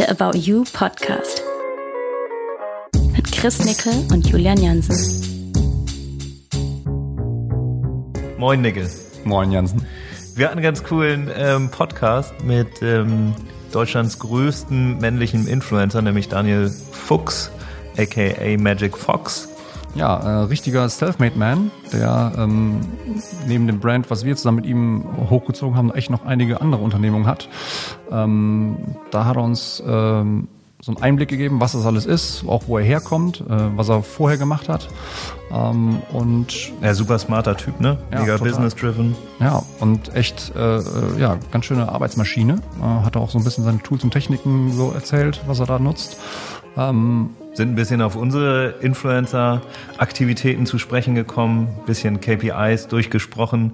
der About You Podcast. Mit Chris Nickel und Julian Jansen. Moin Nickel. Moin Jansen. Wir hatten einen ganz coolen ähm, Podcast mit ähm, Deutschlands größten männlichen Influencer, nämlich Daniel Fuchs, aka Magic Fox. Ja, äh, richtiger Selfmade Man, der ähm, neben dem Brand, was wir zusammen mit ihm hochgezogen haben, echt noch einige andere Unternehmungen hat. Ähm, da hat er uns ähm, so einen Einblick gegeben, was das alles ist, auch wo er herkommt, äh, was er vorher gemacht hat. Ähm, und ja, super smarter Typ, ne? Ja, Mega business-driven. ja, und echt äh, äh, ja, ganz schöne Arbeitsmaschine. Äh, hat er auch so ein bisschen seine Tools und Techniken so erzählt, was er da nutzt. Ähm, Sind ein bisschen auf unsere Influencer-Aktivitäten zu sprechen gekommen, bisschen KPIs durchgesprochen,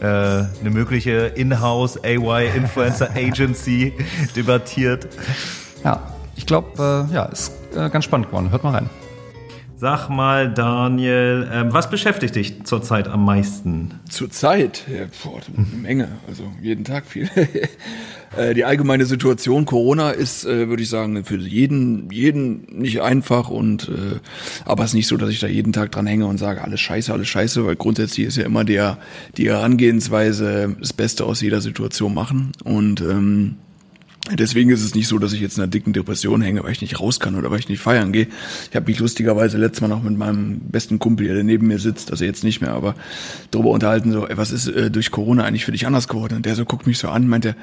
äh, eine mögliche In-house AY Influencer Agency debattiert. ja, ich glaube, äh, ja, ist äh, ganz spannend geworden. Hört mal rein. Sag mal, Daniel, ähm, was beschäftigt dich zurzeit am meisten? Zurzeit, ja, boah, eine Menge, also jeden Tag viel. Äh, Die allgemeine Situation Corona ist, äh, würde ich sagen, für jeden, jeden nicht einfach und äh, aber es ist nicht so, dass ich da jeden Tag dran hänge und sage, alles scheiße, alles scheiße, weil grundsätzlich ist ja immer der die Herangehensweise das Beste aus jeder Situation machen und ähm, Deswegen ist es nicht so, dass ich jetzt in einer dicken Depression hänge, weil ich nicht raus kann oder weil ich nicht feiern gehe. Ich habe mich lustigerweise letztes Mal noch mit meinem besten Kumpel, der neben mir sitzt, also jetzt nicht mehr, aber darüber unterhalten, so, ey, was ist äh, durch Corona eigentlich für dich anders geworden? Und der so guckt mich so an, meint er,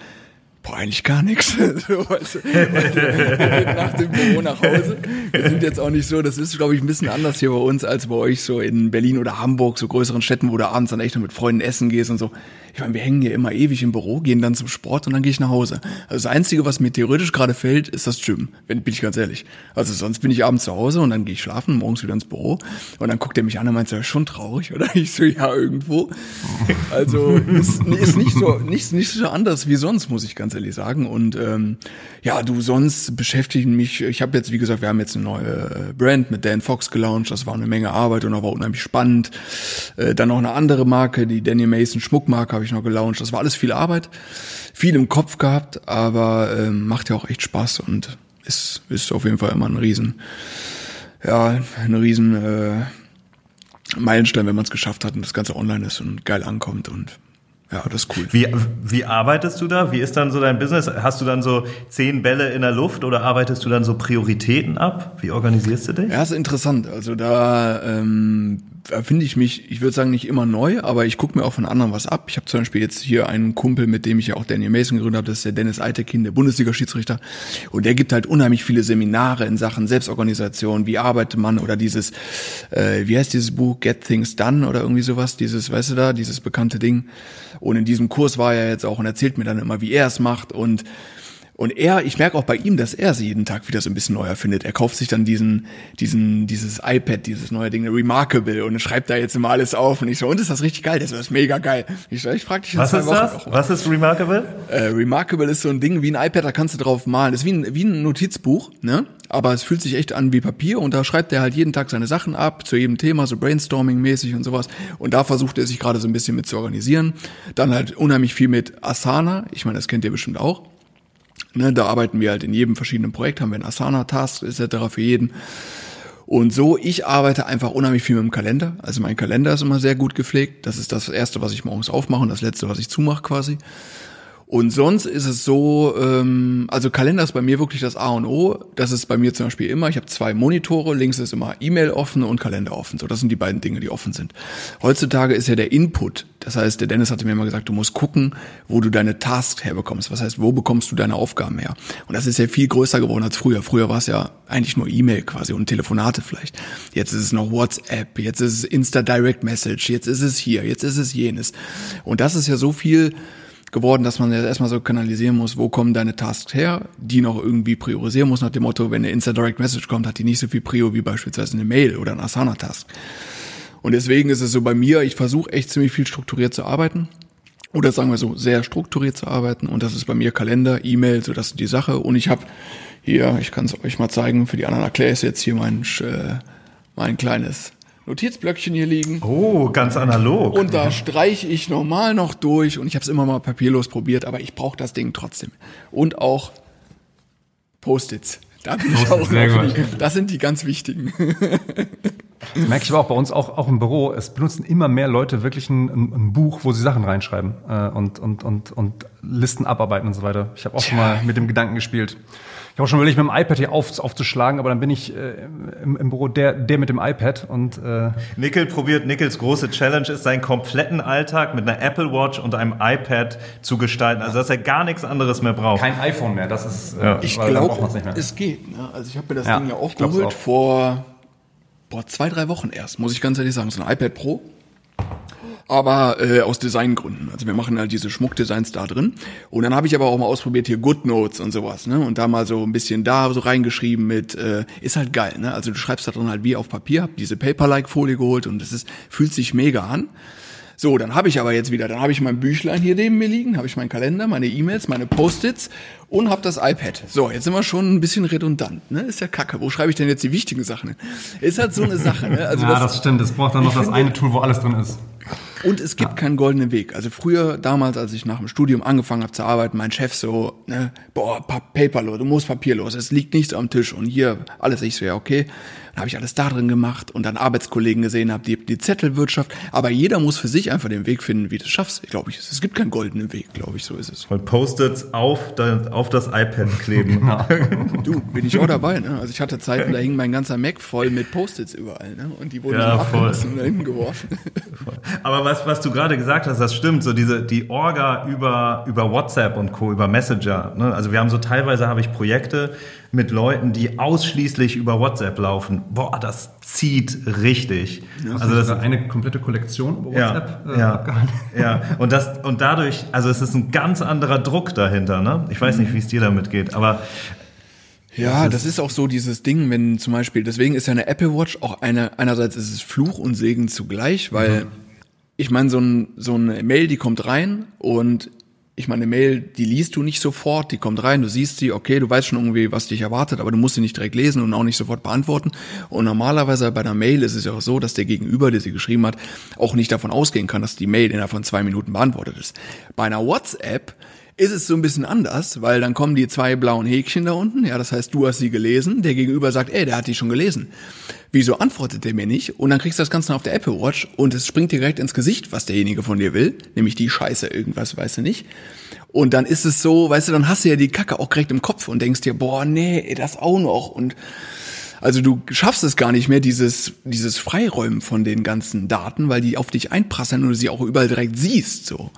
boah, eigentlich gar nichts. so, weißt du, nach dem Büro nach Hause. Wir sind jetzt auch nicht so, das ist, glaube ich, ein bisschen anders hier bei uns als bei euch so in Berlin oder Hamburg, so größeren Städten, wo du abends dann echt noch mit Freunden essen gehst und so. Ich meine, wir hängen hier immer ewig im Büro, gehen dann zum Sport und dann gehe ich nach Hause. Also das Einzige, was mir theoretisch gerade fehlt, ist das Gym, wenn bin ich ganz ehrlich. Also sonst bin ich abends zu Hause und dann gehe ich schlafen, morgens wieder ins Büro und dann guckt er mich an und meint, so, schon traurig, oder? Ich so, ja, irgendwo. Also ist, ist nicht so nicht, nicht so anders wie sonst, muss ich ganz ehrlich sagen. Und ähm, ja, du, sonst beschäftigen mich, ich habe jetzt, wie gesagt, wir haben jetzt eine neue äh, Brand mit Dan Fox gelauncht, das war eine Menge Arbeit und war unheimlich spannend. Äh, dann noch eine andere Marke, die Daniel Mason Schmuckmarke habe ich noch gelauncht. Das war alles viel Arbeit, viel im Kopf gehabt, aber ähm, macht ja auch echt Spaß und ist, ist auf jeden Fall immer ein Riesen, ja, ein Riesen äh, Meilenstein, wenn man es geschafft hat und das Ganze online ist und geil ankommt und ja, das ist cool. Wie, wie arbeitest du da? Wie ist dann so dein Business? Hast du dann so zehn Bälle in der Luft oder arbeitest du dann so Prioritäten ab? Wie organisierst du dich? Ja, ist interessant. Also da ähm, da finde ich mich, ich würde sagen, nicht immer neu, aber ich gucke mir auch von anderen was ab. Ich habe zum Beispiel jetzt hier einen Kumpel, mit dem ich ja auch Daniel Mason gegründet habe, das ist der Dennis Eitekin, der Bundesliga-Schiedsrichter. Und der gibt halt unheimlich viele Seminare in Sachen Selbstorganisation, wie arbeitet man oder dieses, äh, wie heißt dieses Buch, Get Things Done oder irgendwie sowas, dieses, weißt du da, dieses bekannte Ding. Und in diesem Kurs war er jetzt auch und erzählt mir dann immer, wie er es macht und und er, ich merke auch bei ihm, dass er sie jeden Tag wieder so ein bisschen neu erfindet. Er kauft sich dann diesen, diesen, dieses iPad, dieses neue Ding, Remarkable, und schreibt da jetzt immer alles auf. Und ich so, und ist das richtig geil? Das ist mega geil. Ich so, ich frag dich in Was zwei ist Wochen das? noch. Was ist Remarkable? Äh, Remarkable ist so ein Ding wie ein iPad, da kannst du drauf malen. Das ist wie ein, wie ein Notizbuch, ne? Aber es fühlt sich echt an wie Papier und da schreibt er halt jeden Tag seine Sachen ab, zu jedem Thema, so Brainstorming-mäßig und sowas. Und da versucht er sich gerade so ein bisschen mit zu organisieren. Dann halt unheimlich viel mit Asana. Ich meine, das kennt ihr bestimmt auch. Ne, da arbeiten wir halt in jedem verschiedenen Projekt, haben wir einen Asana-Task etc. für jeden. Und so, ich arbeite einfach unheimlich viel mit dem Kalender. Also mein Kalender ist immer sehr gut gepflegt. Das ist das Erste, was ich morgens aufmache und das Letzte, was ich zumache quasi. Und sonst ist es so, ähm, also Kalender ist bei mir wirklich das A und O. Das ist bei mir zum Beispiel immer, ich habe zwei Monitore, links ist immer E-Mail offen und Kalender offen. So, das sind die beiden Dinge, die offen sind. Heutzutage ist ja der Input, das heißt, der Dennis hatte mir immer gesagt, du musst gucken, wo du deine Tasks herbekommst. Was heißt, wo bekommst du deine Aufgaben her? Und das ist ja viel größer geworden als früher. Früher war es ja eigentlich nur E-Mail quasi und Telefonate vielleicht. Jetzt ist es noch WhatsApp, jetzt ist es Insta Direct Message, jetzt ist es hier, jetzt ist es jenes. Und das ist ja so viel geworden, dass man ja erstmal so kanalisieren muss, wo kommen deine Tasks her, die noch irgendwie priorisieren muss, nach dem Motto, wenn eine Insta Direct Message kommt, hat die nicht so viel Prio wie beispielsweise eine Mail oder ein Asana-Task. Und deswegen ist es so bei mir, ich versuche echt ziemlich viel strukturiert zu arbeiten. Oder sagen wir so, sehr strukturiert zu arbeiten. Und das ist bei mir Kalender, E-Mail, so das ist die Sache. Und ich habe hier, ich kann es euch mal zeigen, für die anderen erkläre ich jetzt hier mein, äh, mein kleines Notizblöckchen hier liegen. Oh, ganz analog. Und da streiche ich normal noch durch und ich habe es immer mal papierlos probiert, aber ich brauche das Ding trotzdem. Und auch Post-its. Da bin ich auch. Das sind die ganz wichtigen. Das merke ich aber auch bei uns, auch, auch im Büro. Es benutzen immer mehr Leute wirklich ein, ein, ein Buch, wo sie Sachen reinschreiben äh, und, und, und, und Listen abarbeiten und so weiter. Ich habe auch schon mal mit dem Gedanken gespielt. Ich habe auch schon überlegt, mit dem iPad hier auf, aufzuschlagen, aber dann bin ich äh, im, im Büro der, der mit dem iPad und äh, Nickel probiert, Nickels große Challenge ist, seinen kompletten Alltag mit einer Apple Watch und einem iPad zu gestalten. Also, dass er gar nichts anderes mehr braucht. kein iPhone mehr. Das ist, äh, Ja. Ich glaube, man's nicht mehr. es geht. Ne? Also ich habe mir das Ja, Ding ja aufgeholt vor boah, zwei, drei Wochen erst, muss ich ganz ehrlich sagen. So ein iPad Pro. Aber äh, aus Designgründen. Also wir machen halt diese Schmuckdesigns da drin. Und dann habe ich aber auch mal ausprobiert hier GoodNotes und sowas, ne? Und da mal so ein bisschen da so reingeschrieben mit, äh, ist halt geil, ne? Also du schreibst da drin halt wie auf Papier, hab diese Paper-like-Folie geholt und es ist, fühlt sich mega an. So, dann habe ich aber jetzt wieder, dann habe ich mein Büchlein hier neben mir liegen, habe ich meinen Kalender, meine E-Mails, meine Post-its und habe das iPad. So, jetzt sind wir schon ein bisschen redundant, ne? Ist ja kacke. Wo schreibe ich denn jetzt die wichtigen Sachen hin? Ist halt so eine Sache, ne? Also ja, das stimmt. Es braucht dann noch das finde- eine Tool, wo alles drin ist. Und es gibt keinen goldenen Weg. Also früher, damals, als ich nach dem Studium angefangen habe zu arbeiten, mein Chef so, ne, boah, pa Paperlos, du musst papierlos, es liegt nichts am Tisch und hier alles. Ich so, ja, okay. Dann habe ich alles da drin gemacht und dann Arbeitskollegen gesehen habe, die, die Zettelwirtschaft. Aber jeder muss für sich einfach den Weg finden, wie du es schaffst, glaube ich. Es gibt keinen goldenen Weg, glaube ich, so ist es. Und Post-its auf, auf das iPad kleben. Du, bin ich auch dabei, ne? Also ich hatte Zeiten, da hing mein ganzer Mac voll mit Post-its überall, ne? Und die wurden Ja, voll. da hinten geworfen. Aber was, was du gerade gesagt hast, das stimmt. So diese, die Orga über, über WhatsApp und Co., über Messenger. Ne? Also wir haben so teilweise habe ich Projekte mit Leuten, die ausschließlich über WhatsApp laufen. Boah, das zieht richtig. also das, eine komplette Kollektion über ja, WhatsApp äh, ja, ja. Und das, und dadurch, also es ist ein ganz anderer Druck dahinter, ne? Ich weiß nicht, wie es dir damit geht, aber Ja, das ist auch so dieses Ding, wenn zum Beispiel, deswegen ist ja eine Apple Watch auch eine, einerseits ist es Fluch und Segen zugleich, weil ich meine, so, ein, so eine Mail, die kommt rein und ich meine, eine Mail, die liest du nicht sofort, die kommt rein, du siehst sie, okay, du weißt schon irgendwie, was dich erwartet, aber du musst sie nicht direkt lesen und auch nicht sofort beantworten. Und normalerweise bei einer Mail ist es ja auch so, dass der Gegenüber, der sie geschrieben hat, auch nicht davon ausgehen kann, dass die Mail innerhalb von zwei Minuten beantwortet ist. Bei einer WhatsApp ist es so ein bisschen anders, weil dann kommen die zwei blauen Häkchen da unten, ja, das heißt, du hast sie gelesen, der Gegenüber sagt, ey, der hat die schon gelesen. Wieso antwortet der mir nicht? Und dann kriegst du das Ganze auf der Apple Watch und es springt dir direkt ins Gesicht, was derjenige von dir will, nämlich die Scheiße, irgendwas, weißt du nicht. Und dann ist es so, weißt du, dann hast du ja die Kacke auch direkt im Kopf und denkst dir, boah, nee, das auch noch und also du schaffst es gar nicht mehr, dieses, dieses Freiräumen von den ganzen Daten, weil die auf dich einprasseln und du sie auch überall direkt siehst, so.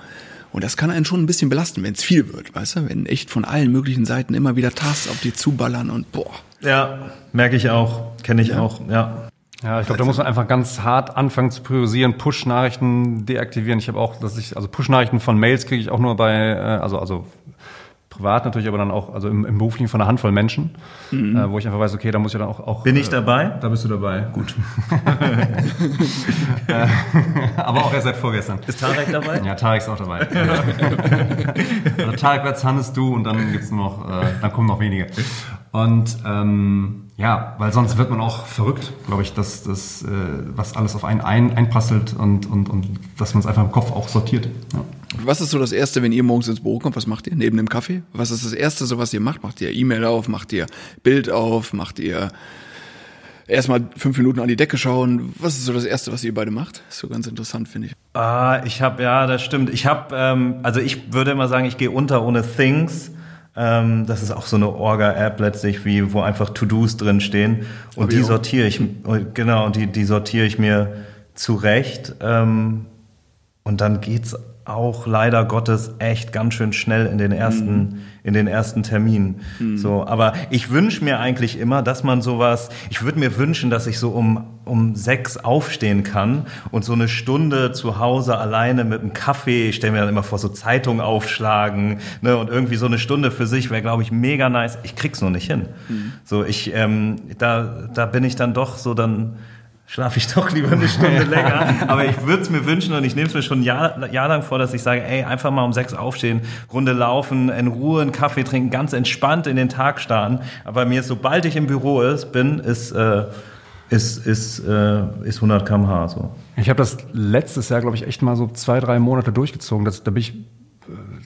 Und das kann einen schon ein bisschen belasten, wenn es viel wird, weißt du? Wenn echt von allen möglichen Seiten immer wieder Tasks auf dich zuballern und boah. ja, merke ich auch, kenne ich auch, ja. Ja, ich glaube, da muss man einfach ganz hart anfangen zu priorisieren, Push-Nachrichten deaktivieren. Ich habe auch, dass ich, also Push-Nachrichten von Mails kriege ich auch nur bei, äh, also, also privat natürlich, aber dann auch, also im, im beruflichen von einer Handvoll Menschen, äh, wo ich einfach weiß, okay, da muss ich dann auch, auch Bin ich äh, dabei? Da bist du dabei. Gut. Äh, aber auch erst seit vorgestern. Ist Tarek dabei? Ja, Tarek ist auch dabei. also Tarek, Platz, Hannes, du und dann gibt's nur noch, äh, dann kommen noch wenige. Und ähm, ja, weil sonst wird man auch verrückt, glaube ich, dass das, äh, was alles auf einen ein, einprasselt und, und, und dass man es einfach im Kopf auch sortiert. Ja. Was ist so das Erste, wenn ihr morgens ins Büro kommt, was macht ihr? Neben dem Kaffee? Was ist das Erste, so was ihr macht? Macht ihr E-Mail auf? Macht ihr Bild auf? Macht ihr erstmal fünf Minuten an die Decke schauen? Was ist so das Erste, was ihr beide macht? Ist so ganz interessant, finde ich. Ah, ich habe, ja, das stimmt. Ich habe, ähm, also ich würde immer sagen, ich gehe unter ohne Things. Ähm, das ist auch so eine Orga-App letztlich, wie wo einfach To-Dos drin stehen und Hab die sortiere ich, genau, und die, die sortiere ich mir zurecht. Ähm, und dann geht's auch leider Gottes echt ganz schön schnell in den ersten, in den ersten Termin. So, aber ich wünsche mir eigentlich immer, dass man sowas, ich würde mir wünschen, dass ich so um, um sechs aufstehen kann und so eine Stunde zu Hause alleine mit einem Kaffee, ich stelle mir dann immer vor, so Zeitung aufschlagen, ne, und irgendwie so eine Stunde für sich wäre, glaube ich, mega nice. Ich krieg's nur nicht hin. So, ich, ähm, da, da bin ich dann doch so dann, schlafe ich doch lieber eine Stunde länger. Aber ich würde es mir wünschen und ich nehme es mir schon ein Jahr, Jahr lang vor, dass ich sage, ey, einfach mal um sechs aufstehen, Runde laufen, in Ruhe einen Kaffee trinken, ganz entspannt in den Tag starten. Aber mir ist, sobald ich im Büro ist, bin, ist, äh, ist, ist, äh, ist 100 km/h so. Ich habe das letztes Jahr, glaube ich, echt mal so zwei, drei Monate durchgezogen. Das, da bin ich,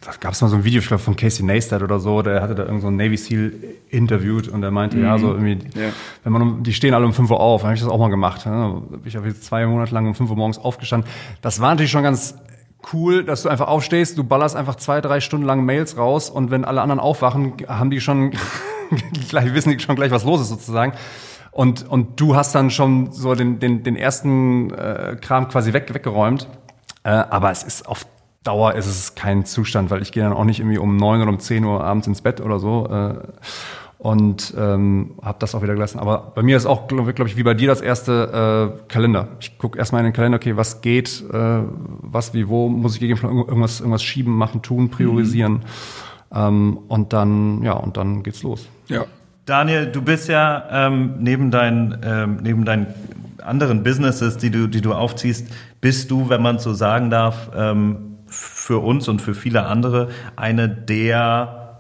da gab es mal so ein Video, ich glaube von Casey Neistat oder so, der hatte da irgend so ein Navy Seal interviewt und der meinte, mhm. ja, so irgendwie, ja. wenn man, um, die stehen alle um 5 Uhr auf, habe ich das auch mal gemacht. Ne? Ich habe jetzt zwei Monate lang um 5 Uhr morgens aufgestanden. Das war natürlich schon ganz cool, dass du einfach aufstehst, du ballerst einfach zwei, drei Stunden lang Mails raus und wenn alle anderen aufwachen, haben die schon gleich, wissen die schon gleich, was los ist sozusagen. Und, und du hast dann schon so den, den, den ersten äh, Kram quasi weg, weggeräumt. Äh, aber es ist auf Dauer ist es kein Zustand, weil ich gehe dann auch nicht irgendwie um neun oder um zehn Uhr abends ins Bett oder so. Äh, und ähm, habe das auch wieder gelassen. Aber bei mir ist auch, glaube glaub ich, wie bei dir das erste äh, Kalender. Ich gucke erstmal in den Kalender, okay, was geht, äh, was, wie, wo, muss ich gegebenenfalls irgendwas, irgendwas schieben, machen, tun, priorisieren. Mhm. Ähm, und dann, ja, und dann geht's los. Ja. Daniel, du bist ja ähm, neben deinen ähm, neben deinen anderen Businesses, die du die du aufziehst, bist du, wenn man so sagen darf, ähm, für uns und für viele andere eine der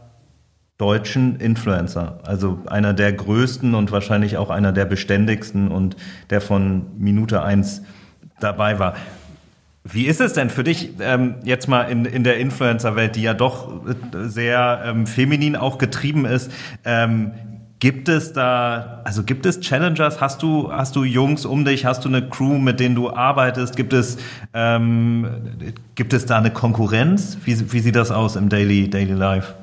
deutschen Influencer. Also einer der größten und wahrscheinlich auch einer der beständigsten und der von Minute eins dabei war. Wie ist es denn für dich ähm, jetzt mal in, in der Influencer-Welt, die ja doch sehr ähm, feminin auch getrieben ist? Ähm, gibt es da, also gibt es Challengers? Hast du, hast du Jungs um dich? Hast du eine Crew, mit denen du arbeitest? Gibt es, ähm, gibt es da eine Konkurrenz? Wie, wie sieht das aus im Daily, Daily Life?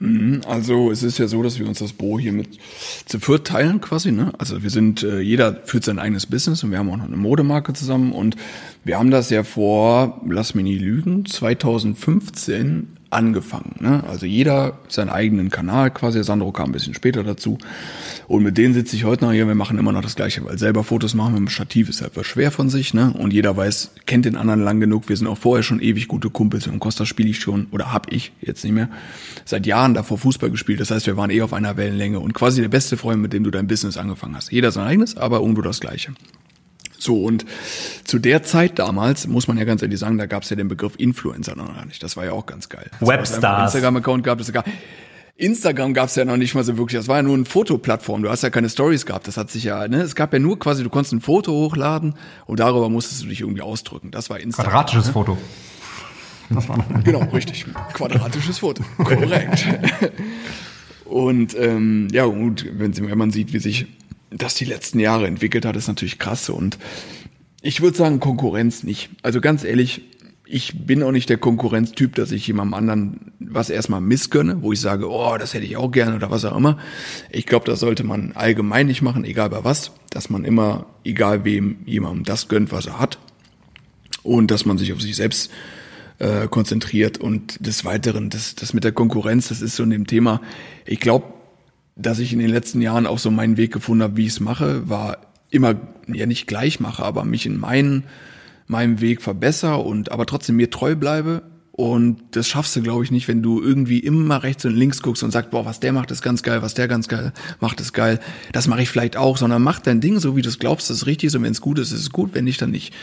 Mhm, also es ist ja so, dass wir uns das Büro hier mit zu viert teilen quasi. Ne? Also wir sind, äh, jeder führt sein eigenes Business und wir haben auch noch eine Modemarke zusammen und wir haben das ja vor, lass mich nie lügen, 2015 angefangen. Ne? Also jeder seinen eigenen Kanal quasi. Sandro kam ein bisschen später dazu. Und mit denen sitze ich heute noch hier. Wir machen immer noch das Gleiche, weil selber Fotos machen mit dem Stativ ist halt was schwer von sich. Ne? Und jeder weiß, kennt den anderen lang genug. Wir sind auch vorher schon ewig gute Kumpels. Und Costa spiele ich schon, oder hab ich jetzt nicht mehr, seit Jahren davor Fußball gespielt. Das heißt, wir waren eh auf einer Wellenlänge und quasi der beste Freund, mit dem du dein Business angefangen hast. Jeder sein eigenes, aber irgendwo das Gleiche. So, und zu der Zeit damals, muss man ja ganz ehrlich sagen, da gab es ja den Begriff Influencer noch gar nicht. Das war ja auch ganz geil. Webstars. Instagram-Account gab es sogar. Instagram gab es ja noch nicht mal so wirklich. Das war ja nur eine Fotoplattform. Du hast ja keine Stories gehabt. Das hat sich ja, ne? Es gab ja nur quasi, du konntest ein Foto hochladen und darüber musstest du dich irgendwie ausdrücken. Das war Instagram. Quadratisches ne? Foto. genau, richtig. Quadratisches Foto. Korrekt. und ähm, ja, und wenn, wenn man sieht, wie sich das die letzten Jahre entwickelt hat, ist natürlich krass. Und ich würde sagen, Konkurrenz nicht. Also ganz ehrlich, ich bin auch nicht der Konkurrenztyp, dass ich jemandem anderen was erstmal missgönne, wo ich sage, oh, das hätte ich auch gerne oder was auch immer. Ich glaube, das sollte man allgemein nicht machen, egal bei was, dass man immer, egal wem, jemandem das gönnt, was er hat. Und dass man sich auf sich selbst äh, konzentriert. Und des Weiteren, das, das mit der Konkurrenz, das ist so in dem Thema, ich glaube, dass ich in den letzten Jahren auch so meinen Weg gefunden habe, wie ich es mache, war immer ja nicht gleich mache, aber mich in meinen meinem Weg verbessere und aber trotzdem mir treu bleibe. Und das schaffst du, glaube ich, nicht, wenn du irgendwie immer rechts und links guckst und sagst, boah, was der macht, ist ganz geil, was der ganz geil macht, ist geil. Das mache ich vielleicht auch, sondern mach dein Ding so, wie du es glaubst, das ist richtig ist. Und wenn es gut ist, ist es gut, wenn nicht, dann nicht.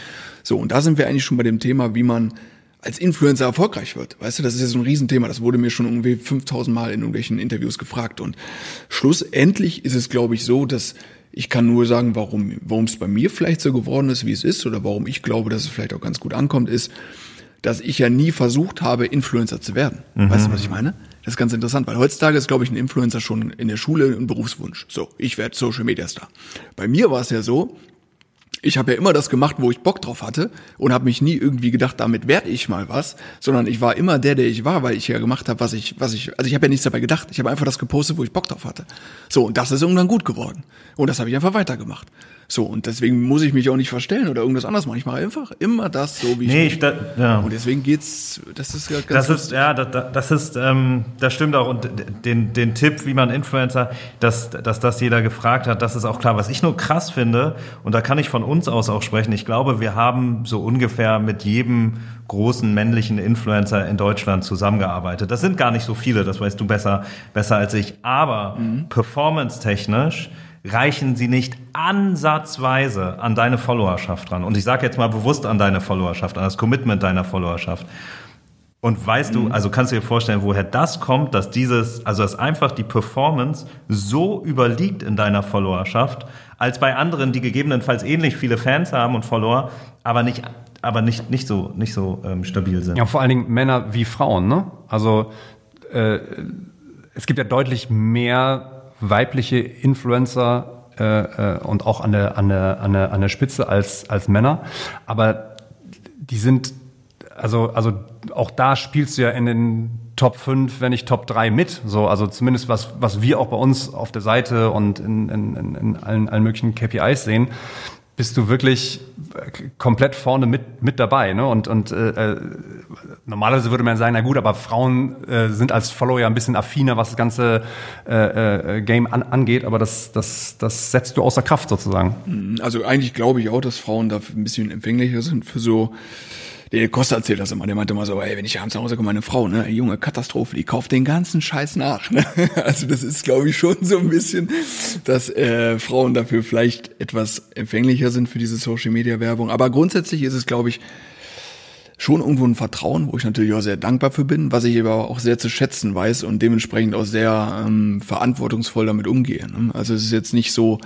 So, und da sind wir eigentlich schon bei dem Thema, wie man als Influencer erfolgreich wird. Weißt du, das ist ja so ein Riesenthema. Das wurde mir schon irgendwie 5000 Mal in irgendwelchen Interviews gefragt. Und schlussendlich ist es, glaube ich, so, dass ich kann nur sagen, warum warum es bei mir vielleicht so geworden ist, wie es ist, oder warum ich glaube, dass es vielleicht auch ganz gut ankommt, ist, dass ich ja nie versucht habe, Influencer zu werden. Mhm. Weißt du, was ich meine? Das ist ganz interessant, weil heutzutage ist, glaube ich, ein Influencer schon in der Schule ein Berufswunsch. So, ich werde Social Media Star. Bei mir war es ja so, ich habe ja immer das gemacht, wo ich Bock drauf hatte und habe mich nie irgendwie gedacht, damit werde ich mal was, sondern ich war immer der, der ich war, weil ich ja gemacht habe, was ich, was ich, also ich habe ja nichts dabei gedacht. Ich habe einfach das gepostet, wo ich Bock drauf hatte. So und das ist irgendwann gut geworden und das habe ich einfach weitergemacht. So, und deswegen muss ich mich auch nicht verstellen oder irgendwas anderes machen. Ich mache einfach immer das so, wie nee, ich, ich da, ja. Und deswegen geht's, das ist ja ganz Das ist, ja, das, das ist, ähm, das stimmt auch. Und den, den Tipp, wie man Influencer, dass, dass das jeder gefragt hat, das ist auch klar. Was ich nur krass finde, und da kann ich von uns aus auch sprechen, ich glaube, wir haben so ungefähr mit jedem großen männlichen Influencer in Deutschland zusammengearbeitet. Das sind gar nicht so viele, das weißt du besser, besser als ich. Aber mhm. performance-technisch, reichen sie nicht ansatzweise an deine Followerschaft dran. Und ich sage jetzt mal bewusst an deine Followerschaft, an das Commitment deiner Followerschaft. Und weißt mhm. du, also kannst du dir vorstellen, woher das kommt, dass dieses, also dass einfach die Performance so überliegt in deiner Followerschaft, als bei anderen, die gegebenenfalls ähnlich viele Fans haben und Follower, aber nicht aber nicht, nicht so, nicht so ähm, stabil sind. Ja, vor allen Dingen Männer wie Frauen, ne? Also äh, es gibt ja deutlich mehr weibliche Influencer äh, äh, und auch an der, an, der, an, der, an der Spitze als, als Männer. Aber die sind, also, also auch da spielst du ja in den Top 5, wenn nicht Top 3 mit. So, also zumindest was, was wir auch bei uns auf der Seite und in, in, in allen, allen möglichen KPIs sehen, bist du wirklich komplett vorne mit, mit dabei. Ne? Und, und äh, normalerweise würde man sagen, na gut, aber Frauen äh, sind als Follower ja ein bisschen affiner, was das ganze äh, äh, Game an, angeht, aber das, das, das setzt du außer Kraft sozusagen. Also eigentlich glaube ich auch, dass Frauen da ein bisschen empfänglicher sind für so der Costa erzählt das immer, der meinte immer so, ey, wenn ich abends nach Hause komme, meine Frau, ne, junge Katastrophe, die kauft den ganzen Scheiß nach. Ne? Also das ist, glaube ich, schon so ein bisschen, dass äh, Frauen dafür vielleicht etwas empfänglicher sind für diese Social-Media-Werbung. Aber grundsätzlich ist es, glaube ich, schon irgendwo ein Vertrauen, wo ich natürlich auch sehr dankbar für bin, was ich aber auch sehr zu schätzen weiß und dementsprechend auch sehr ähm, verantwortungsvoll damit umgehe. Ne? Also es ist jetzt nicht so,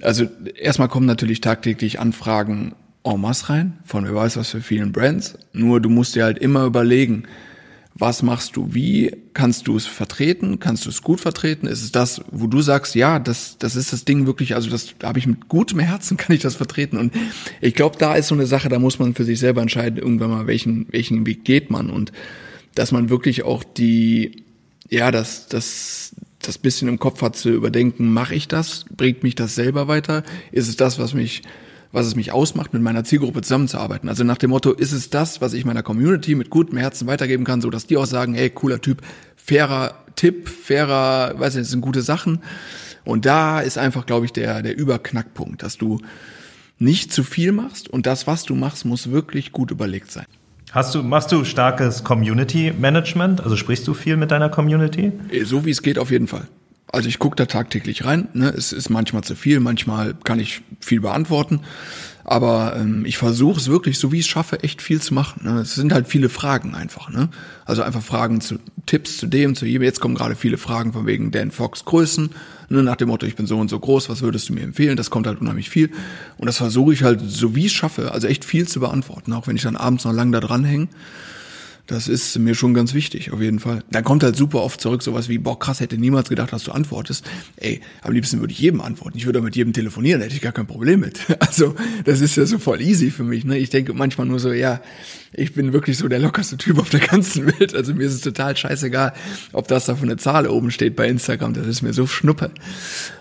also erstmal kommen natürlich tagtäglich Anfragen en masse rein, von wer weiß was für vielen Brands. Nur du musst dir halt immer überlegen, was machst du, wie? Kannst du es vertreten, kannst du es gut vertreten, ist es das, wo du sagst, ja, das, das ist das Ding wirklich, also das habe ich mit gutem Herzen, kann ich das vertreten? Und ich glaube, da ist so eine Sache, da muss man für sich selber entscheiden, irgendwann mal, welchen, welchen Weg geht man. Und dass man wirklich auch die, ja, das, das, das bisschen im Kopf hat zu überdenken, mache ich das, bringt mich das selber weiter, ist es das, was mich was es mich ausmacht, mit meiner Zielgruppe zusammenzuarbeiten. Also nach dem Motto, ist es das, was ich meiner Community mit gutem Herzen weitergeben kann, so dass die auch sagen, hey, cooler Typ, fairer Tipp, fairer, weiß nicht, das sind gute Sachen. Und da ist einfach, glaube ich, der, der Überknackpunkt, dass du nicht zu viel machst und das, was du machst, muss wirklich gut überlegt sein. Hast du, machst du starkes Community Management? Also sprichst du viel mit deiner Community? So wie es geht, auf jeden Fall. Also ich gucke da tagtäglich rein. Ne? Es ist manchmal zu viel, manchmal kann ich viel beantworten. Aber ähm, ich versuche es wirklich, so wie ich es schaffe, echt viel zu machen. Ne? Es sind halt viele Fragen einfach. Ne? Also einfach Fragen zu Tipps zu dem, zu jedem. Jetzt kommen gerade viele Fragen von wegen Dan Fox Größen. Ne? Nach dem Motto, ich bin so und so groß, was würdest du mir empfehlen? Das kommt halt unheimlich viel. Und das versuche ich halt, so wie ich es schaffe, also echt viel zu beantworten, auch wenn ich dann abends noch lang da dranhänge. Das ist mir schon ganz wichtig, auf jeden Fall. Dann kommt halt super oft zurück sowas wie, boah, krass, hätte niemals gedacht, dass du antwortest. Ey, am liebsten würde ich jedem antworten. Ich würde mit jedem telefonieren, hätte ich gar kein Problem mit. Also, das ist ja so voll easy für mich. Ne? Ich denke manchmal nur so, ja, ich bin wirklich so der lockerste Typ auf der ganzen Welt. Also mir ist es total scheißegal, ob das da von der Zahl oben steht bei Instagram. Das ist mir so schnuppe.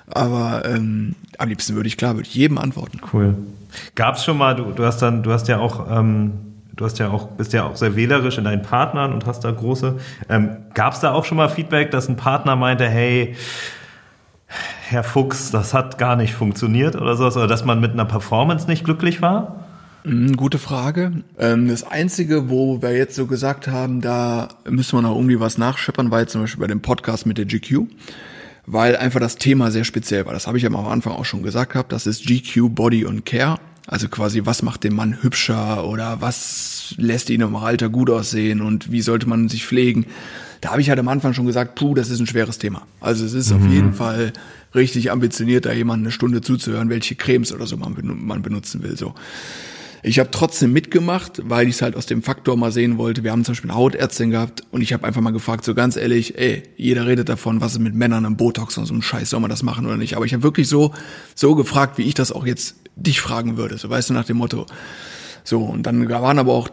Aber ähm, am liebsten würde ich klar, würde ich jedem antworten. Cool. Gab's schon mal, du, du hast dann, du hast ja auch ähm, du hast ja auch, bist ja auch sehr wählerisch in deinen Partnern und hast da große. Ähm, Gab es da auch schon mal Feedback, dass ein Partner meinte, hey, Herr Fuchs, das hat gar nicht funktioniert oder sowas, oder dass man mit einer Performance nicht glücklich war? Mhm, gute Frage. Ähm, das Einzige, wo wir jetzt so gesagt haben, da müssen wir noch irgendwie was nachscheppern, war jetzt zum Beispiel bei dem Podcast mit der GQ, weil einfach das Thema sehr speziell war. Das habe ich ja am Anfang auch schon gesagt gehabt. Das ist GQ Body und Care. Also quasi, was macht den Mann hübscher oder was lässt ihn im Alter gut aussehen und wie sollte man sich pflegen? Da habe ich halt am Anfang schon gesagt, puh, das ist ein schweres Thema. Also es ist mhm. auf jeden Fall richtig ambitioniert, da jemand eine Stunde zuzuhören, welche Cremes oder so man, man benutzen will. So. Ich habe trotzdem mitgemacht, weil ich es halt aus dem Faktor mal sehen wollte. Wir haben zum Beispiel eine Hautärztin gehabt und ich habe einfach mal gefragt, so ganz ehrlich, ey, jeder redet davon, was ist mit Männern im Botox und so einem Scheiß, soll man das machen oder nicht? Aber ich habe wirklich so, so gefragt, wie ich das auch jetzt dich fragen würde. So weißt du, nach dem Motto. So, und dann waren aber auch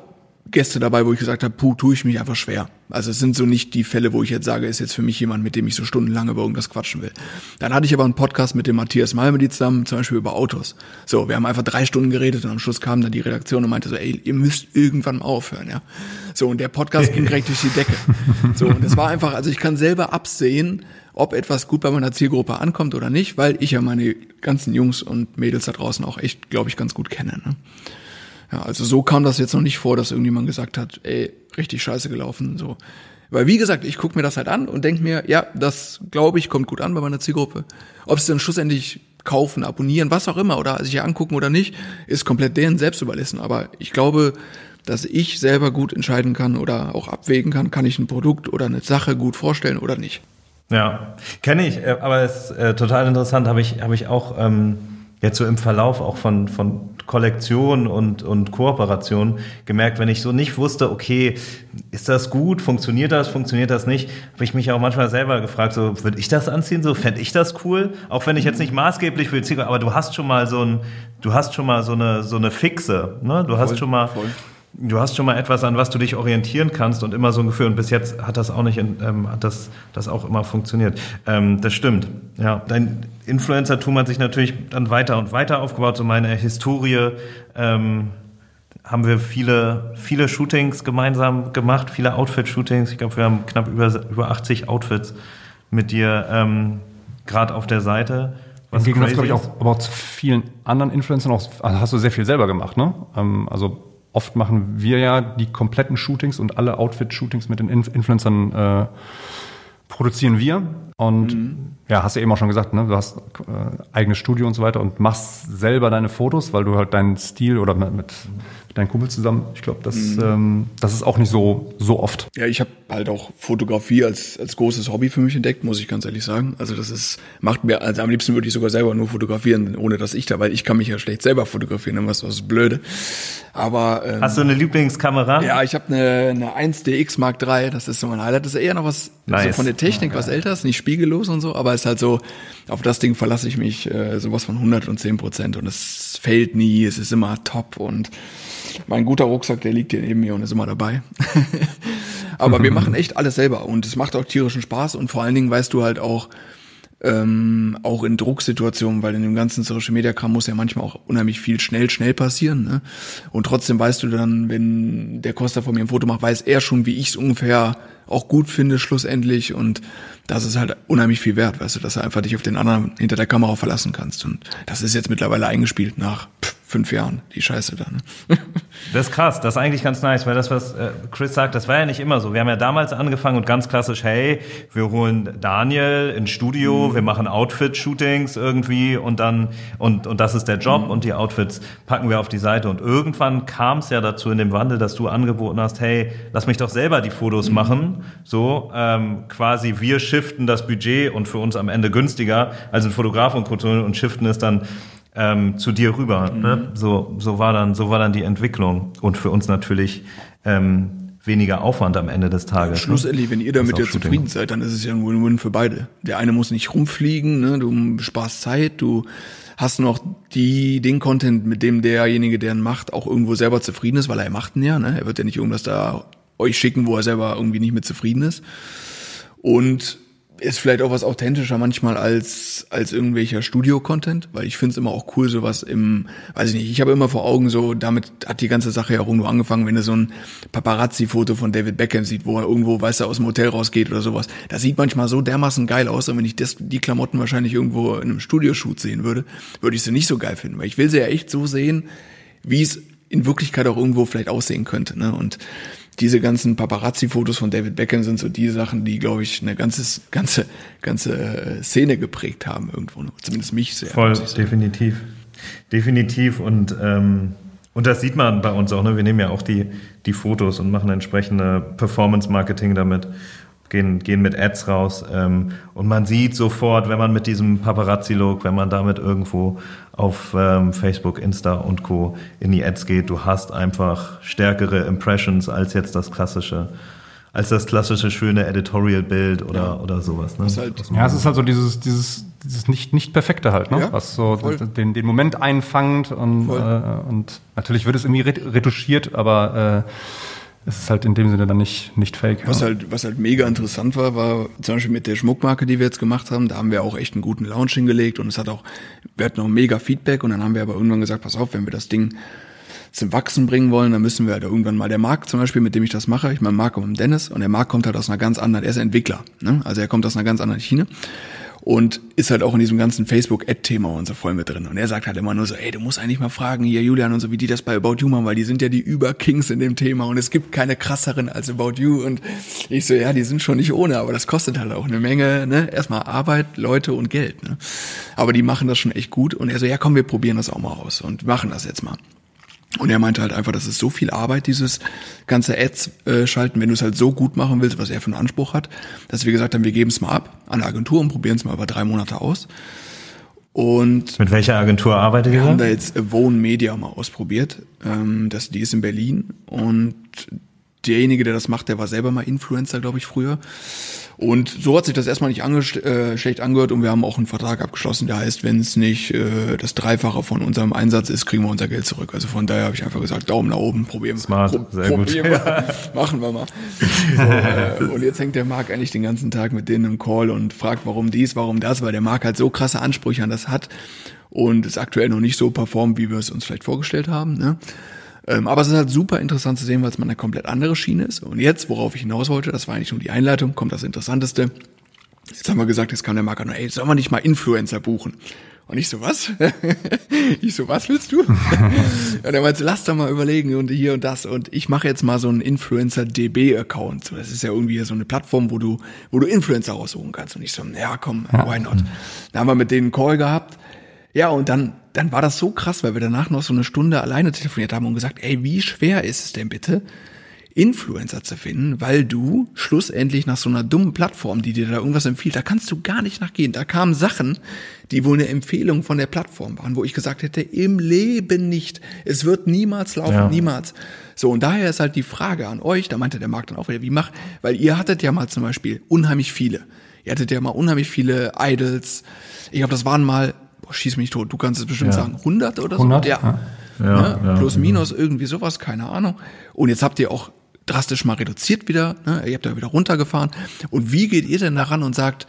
Gäste dabei, wo ich gesagt habe, puh, tue ich mich einfach schwer. Also es sind so nicht die Fälle, wo ich jetzt sage, ist jetzt für mich jemand, mit dem ich so stundenlang über irgendwas quatschen will. Dann hatte ich aber einen Podcast mit dem Matthias Malmedy zusammen, zum Beispiel über Autos. So, wir haben einfach drei Stunden geredet und am Schluss kam dann die Redaktion und meinte so, ey, ihr müsst irgendwann mal aufhören, ja. So, und der Podcast ging direkt durch die Decke. So, und es war einfach, also ich kann selber absehen, ob etwas gut bei meiner Zielgruppe ankommt oder nicht, weil ich ja meine ganzen Jungs und Mädels da draußen auch echt, glaube ich, ganz gut kenne. Ne? Ja, also so kam das jetzt noch nicht vor, dass irgendjemand gesagt hat, ey, richtig scheiße gelaufen. So. Weil wie gesagt, ich gucke mir das halt an und denke mir, ja, das glaube ich, kommt gut an bei meiner Zielgruppe. Ob es dann schlussendlich kaufen, abonnieren, was auch immer, oder sich angucken oder nicht, ist komplett deren selbst überlassen. Aber ich glaube, dass ich selber gut entscheiden kann oder auch abwägen kann, kann ich ein Produkt oder eine Sache gut vorstellen oder nicht. Ja, kenne ich, äh, aber es ist äh, total interessant, habe ich, habe ich auch ähm, jetzt so im Verlauf auch von, von Kollektion und, und Kooperation gemerkt, wenn ich so nicht wusste, okay, ist das gut, funktioniert das, funktioniert das nicht, habe ich mich auch manchmal selber gefragt, so, würde ich das anziehen, so, fände ich das cool? Auch wenn ich jetzt nicht maßgeblich Zielgruppe, aber du hast schon mal so ein, du hast schon mal so eine, so eine Fixe, ne? Du hast Voll, schon mal, voll. Du hast schon mal etwas, an was du dich orientieren kannst und immer so ein Gefühl. Und bis jetzt hat das auch nicht, ähm, hat das, das auch immer funktioniert. Ähm, das stimmt. Ja, dein Influencer-Tum hat sich natürlich dann weiter und weiter aufgebaut. So meine Historie ähm, haben wir viele, viele Shootings gemeinsam gemacht, viele Outfit-Shootings. Ich glaube, wir haben knapp über, über 80 Outfits mit dir ähm, gerade auf der Seite. Im Gegensatz, glaube ich, auch, aber auch zu vielen anderen Influencern auch, also hast du sehr viel selber gemacht, ne? Ähm, also oft machen wir ja die kompletten Shootings und alle Outfit-Shootings mit den Inf Influencern äh, produzieren wir. Und ja, hast ja eben auch schon gesagt, ne? du hast äh, eigenes Studio und so weiter und machst selber deine Fotos, weil du halt deinen Stil oder mit, mit, mit deinen Kumpel zusammen, ich glaube, das, ähm, das ist auch nicht so, so oft. Ja, ich habe halt auch Fotografie als, als großes Hobby für mich entdeckt, muss ich ganz ehrlich sagen. Also das ist, macht mir, also am liebsten würde ich sogar selber nur fotografieren, ohne dass ich da, weil ich kann mich ja schlecht selber fotografieren, ne, was das ist blöde. Aber ähm, Hast du eine Lieblingskamera? ja, ich habe eine, eine 1DX Mark III, das ist so mein Highlight. Das ist eher noch was so Nice. von der Technik, was älter ist, nicht spiegellos und so, aber ist halt so, auf das Ding verlasse ich mich äh, sowas von 110 Prozent und es fällt nie, es ist immer top und mein guter Rucksack, der liegt hier neben mir und ist immer dabei. aber wir machen echt alles selber und es macht auch tierischen Spaß und vor allen Dingen weißt du halt auch, ähm, auch in Drucksituationen, weil in dem ganzen Social Media Kram muss ja manchmal auch unheimlich viel schnell, schnell passieren. Ne? Und trotzdem weißt du dann, wenn der Costa von mir ein Foto macht, weiß er schon, wie ich es ungefähr auch gut finde schlussendlich und das ist halt unheimlich viel wert, weißt du, dass du einfach dich auf den anderen hinter der Kamera verlassen kannst und das ist jetzt mittlerweile eingespielt nach pff, fünf Jahren, die Scheiße da. Ne? Das ist krass, das ist eigentlich ganz nice, weil das, was äh, Chris sagt, das war ja nicht immer so. Wir haben ja damals angefangen und ganz klassisch, hey, wir holen Daniel ins Studio, wir machen Outfit-Shootings irgendwie und dann, und, und das ist der Job und die Outfits packen wir auf die Seite. Und irgendwann kam es ja dazu in dem Wandel, dass du angeboten hast, hey, lass mich doch selber die Fotos machen. So, ähm, quasi wir shiften das Budget und für uns am Ende günstiger als ein Fotograf und Kultur und shiften es dann ähm, zu dir rüber. Ne? So, so war dann, so war dann die Entwicklung und für uns natürlich ähm, weniger Aufwand am Ende des Tages. Schlussendlich, wenn ihr damit ja zufrieden seid, dann ist es ja ein Win-Win für beide. Der eine muss nicht rumfliegen, ne? du sparst Zeit, du hast noch die, den Content, mit dem derjenige, der ihn macht, auch irgendwo selber zufrieden ist, weil er macht ihn ja. Ne? Er wird ja nicht irgendwas da euch schicken, wo er selber irgendwie nicht mit zufrieden ist. Und ist vielleicht auch was authentischer manchmal als als irgendwelcher Studio-Content, weil ich finde es immer auch cool, sowas im, weiß ich nicht, ich habe immer vor Augen so, damit hat die ganze Sache ja auch irgendwo angefangen, wenn du so ein Paparazzi-Foto von David Beckham sieht, wo er irgendwo, weißt du, aus dem Hotel rausgeht oder sowas. Das sieht manchmal so dermaßen geil aus, und wenn ich das, die Klamotten wahrscheinlich irgendwo in einem Studioshoot sehen würde, würde ich sie nicht so geil finden, weil ich will sie ja echt so sehen, wie es in Wirklichkeit auch irgendwo vielleicht aussehen könnte. Ne? Und diese ganzen Paparazzi-Fotos von David Beckham sind so die Sachen, die, glaube ich, eine ganze, ganze, ganze äh, Szene geprägt haben irgendwo. Zumindest mich sehr. Voll, definitiv. Definitiv und ähm, und das sieht man bei uns auch, ne? Wir nehmen ja auch die, die Fotos und machen entsprechende Performance-Marketing damit, gehen, gehen mit Ads raus. Ähm, und man sieht sofort, wenn man mit diesem Paparazzi-Look, wenn man damit irgendwo auf ähm, Facebook, Insta und Co. in die Ads geht, du hast einfach stärkere Impressions als jetzt das klassische, als das klassische schöne Editorial-Bild oder, oder sowas. Ne? Halt- Ja, es ist halt so dieses, dieses, dieses nicht, nicht perfekte halt, ne? Ja, was so voll. den, den Moment einfangt und, äh, und natürlich wird es irgendwie ret- retuschiert, aber äh, es ist halt in dem Sinne dann nicht, nicht fake. Was ja. halt, was halt mega interessant war, war zum Beispiel mit der Schmuckmarke, die wir jetzt gemacht haben, da haben wir auch echt einen guten Launch hingelegt und es hat auch, wir hatten auch mega Feedback und dann haben wir aber irgendwann gesagt, pass auf, wenn wir das Ding zum Wachsen bringen wollen, dann müssen wir halt irgendwann mal der Marc zum Beispiel, mit dem ich das mache, ich meine Marc und Dennis und der Marc kommt halt aus einer ganz anderen, er ist Entwickler, ne? also er kommt aus einer ganz anderen Schiene und ist halt auch in diesem ganzen Facebook-Ad-Thema und so voll mit drin. Und er sagt halt immer nur so, ey, du musst eigentlich mal fragen hier Julian und so, wie die das bei About You machen, weil die sind ja die Überkings in dem Thema und es gibt keine krasseren als About You. Und ich so, ja, die sind schon nicht ohne, aber das kostet halt auch eine Menge, ne? Erstmal Arbeit, Leute und Geld, ne? Aber die machen das schon echt gut. Und er so, ja, komm, wir probieren das auch mal aus und machen das jetzt mal. Und er meinte halt einfach, das ist so viel Arbeit, dieses ganze Ads äh, schalten, wenn du es halt so gut machen willst, was er für einen Anspruch hat, dass wir gesagt haben, wir geben es mal ab an eine Agentur und probieren es mal über drei Monate aus. Und Mit welcher Agentur arbeitet wir ihr? haben da jetzt Avon Media mal ausprobiert. Ähm, das, die ist in Berlin und derjenige, der das macht, der war selber mal Influencer, glaube ich, früher. Und so hat sich das erstmal nicht äh, schlecht angehört und wir haben auch einen Vertrag abgeschlossen, der heißt, wenn es nicht äh, das Dreifache von unserem Einsatz ist, kriegen wir unser Geld zurück. Also von daher habe ich einfach gesagt, Daumen nach oben, probieren Smart, sehr gut. probieren wir. Machen wir mal. So, äh, und jetzt hängt der Marc eigentlich den ganzen Tag mit denen im Call und fragt, warum dies, warum das, weil der Marc halt so krasse Ansprüche an das hat und es aktuell noch nicht so performt, wie wir es uns vielleicht vorgestellt haben. Ne? Ähm, aber es ist halt super interessant zu sehen, weil es mal eine komplett andere Schiene ist. Und jetzt, worauf ich hinaus wollte, das war eigentlich nur die Einleitung, kommt das Interessanteste. Jetzt haben wir gesagt, jetzt kam der Marker nur, ey, sollen wir nicht mal Influencer buchen? Und ich so, was? ich so, was willst du? und er meinte, lass doch mal überlegen und hier und das. Und ich mache jetzt mal so einen Influencer-DB-Account. So, das ist ja irgendwie so eine Plattform, wo du, wo du Influencer raussuchen kannst. Und ich so, ja, komm, why not? Dann haben wir mit denen einen Call gehabt. Ja, und dann, dann war das so krass, weil wir danach noch so eine Stunde alleine telefoniert haben und gesagt, ey, wie schwer ist es denn bitte, Influencer zu finden, weil du schlussendlich nach so einer dummen Plattform, die dir da irgendwas empfiehlt, da kannst du gar nicht nachgehen. Da kamen Sachen, die wohl eine Empfehlung von der Plattform waren, wo ich gesagt hätte, im Leben nicht. Es wird niemals laufen, Ja. niemals. So, und daher ist halt die Frage an euch, da meinte der Markt dann auch wieder, wie macht, weil ihr hattet ja mal zum Beispiel unheimlich viele. Ihr hattet ja mal unheimlich viele Idols. Ich glaube, das waren mal, boah, schieß mich tot, du kannst es bestimmt Ja. sagen, 100 oder 100, so? ja. Ja, ne? ja, Plus, ja. minus, irgendwie sowas, keine Ahnung. Und jetzt habt ihr auch drastisch mal reduziert wieder, ne? ihr habt da wieder runtergefahren. Und wie geht ihr denn daran und sagt,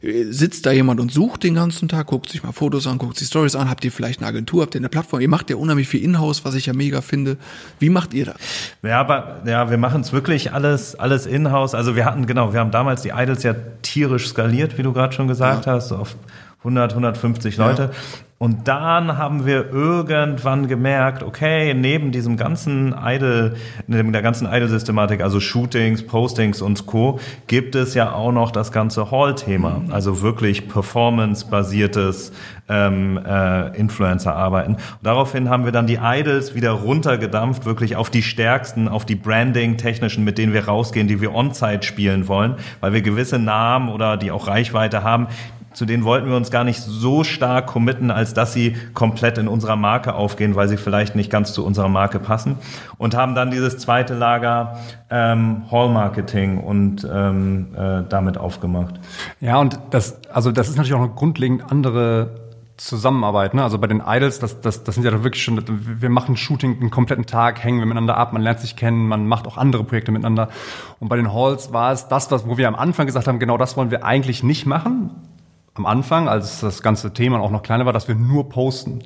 äh, sitzt da jemand und sucht den ganzen Tag, guckt sich mal Fotos an, guckt sich Stories an, habt ihr vielleicht eine Agentur, habt ihr eine Plattform, ihr macht ja unheimlich viel Inhouse, was ich ja mega finde. Wie macht ihr das? Ja, aber ja, wir machen es wirklich alles, alles in-house. Also wir hatten, genau, wir haben damals die Idols ja tierisch skaliert, wie du gerade schon gesagt hast, so auf 100, 150 Leute. Und dann haben wir irgendwann gemerkt, okay, neben diesem ganzen Idol, neben der ganzen Idol-Systematik, also Shootings, Postings und Co., gibt es ja auch noch das ganze Hall-Thema. Also wirklich performance-basiertes ähm, äh, Influencer-Arbeiten. Und daraufhin haben wir dann die Idols wieder runtergedampft, wirklich auf die stärksten, auf die Branding-technischen, mit denen wir rausgehen, die wir on-site spielen wollen, weil wir gewisse Namen oder die auch Reichweite haben, zu denen wollten wir uns gar nicht so stark committen, als dass sie komplett in unserer Marke aufgehen, weil sie vielleicht nicht ganz zu unserer Marke passen. Und haben dann dieses zweite Lager ähm, Hall-Marketing und ähm, äh, damit aufgemacht. Ja, und das, also das ist natürlich auch eine grundlegend andere Zusammenarbeit. Ne? Also bei den Idols, das, das, das sind ja doch wirklich schon, wir machen Shooting einen kompletten Tag, hängen wir miteinander ab, man lernt sich kennen, man macht auch andere Projekte miteinander. Und bei den Halls war es das, was, wo wir am Anfang gesagt haben, genau das wollen wir eigentlich nicht machen. Am Anfang, als das ganze Thema auch noch kleiner war, dass wir nur posten.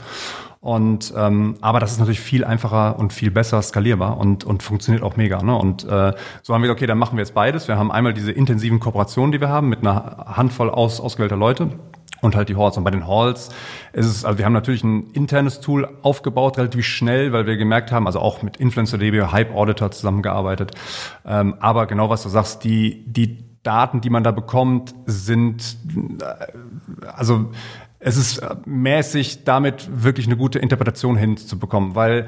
Und ähm, aber das ist natürlich viel einfacher und viel besser skalierbar und und funktioniert auch mega. Ne? Und äh, so haben wir gesagt, okay, dann machen wir jetzt beides. Wir haben einmal diese intensiven Kooperationen, die wir haben mit einer Handvoll aus, ausgewählter Leute und halt die Halls. Und bei den Halls ist es, also wir haben natürlich ein internes Tool aufgebaut, relativ schnell, weil wir gemerkt haben, also auch mit InfluencerDB, Hype Auditor zusammengearbeitet. Ähm, aber genau was du sagst, die die Daten, die man da bekommt, sind äh, also es ist mäßig, damit wirklich eine gute Interpretation hinzubekommen, weil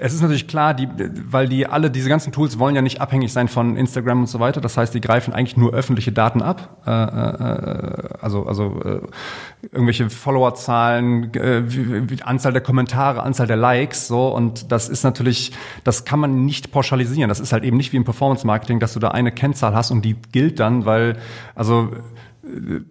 es ist natürlich klar, die, weil die alle, diese ganzen Tools wollen ja nicht abhängig sein von Instagram und so weiter. Das heißt, die greifen eigentlich nur öffentliche Daten ab. Äh, äh, also, also äh, irgendwelche Followerzahlen, äh, Anzahl der Kommentare, Anzahl der Likes, so. Und das ist natürlich, das kann man nicht pauschalisieren. Das ist halt eben nicht wie im Performance Marketing, dass du da eine Kennzahl hast und die gilt dann, weil, also,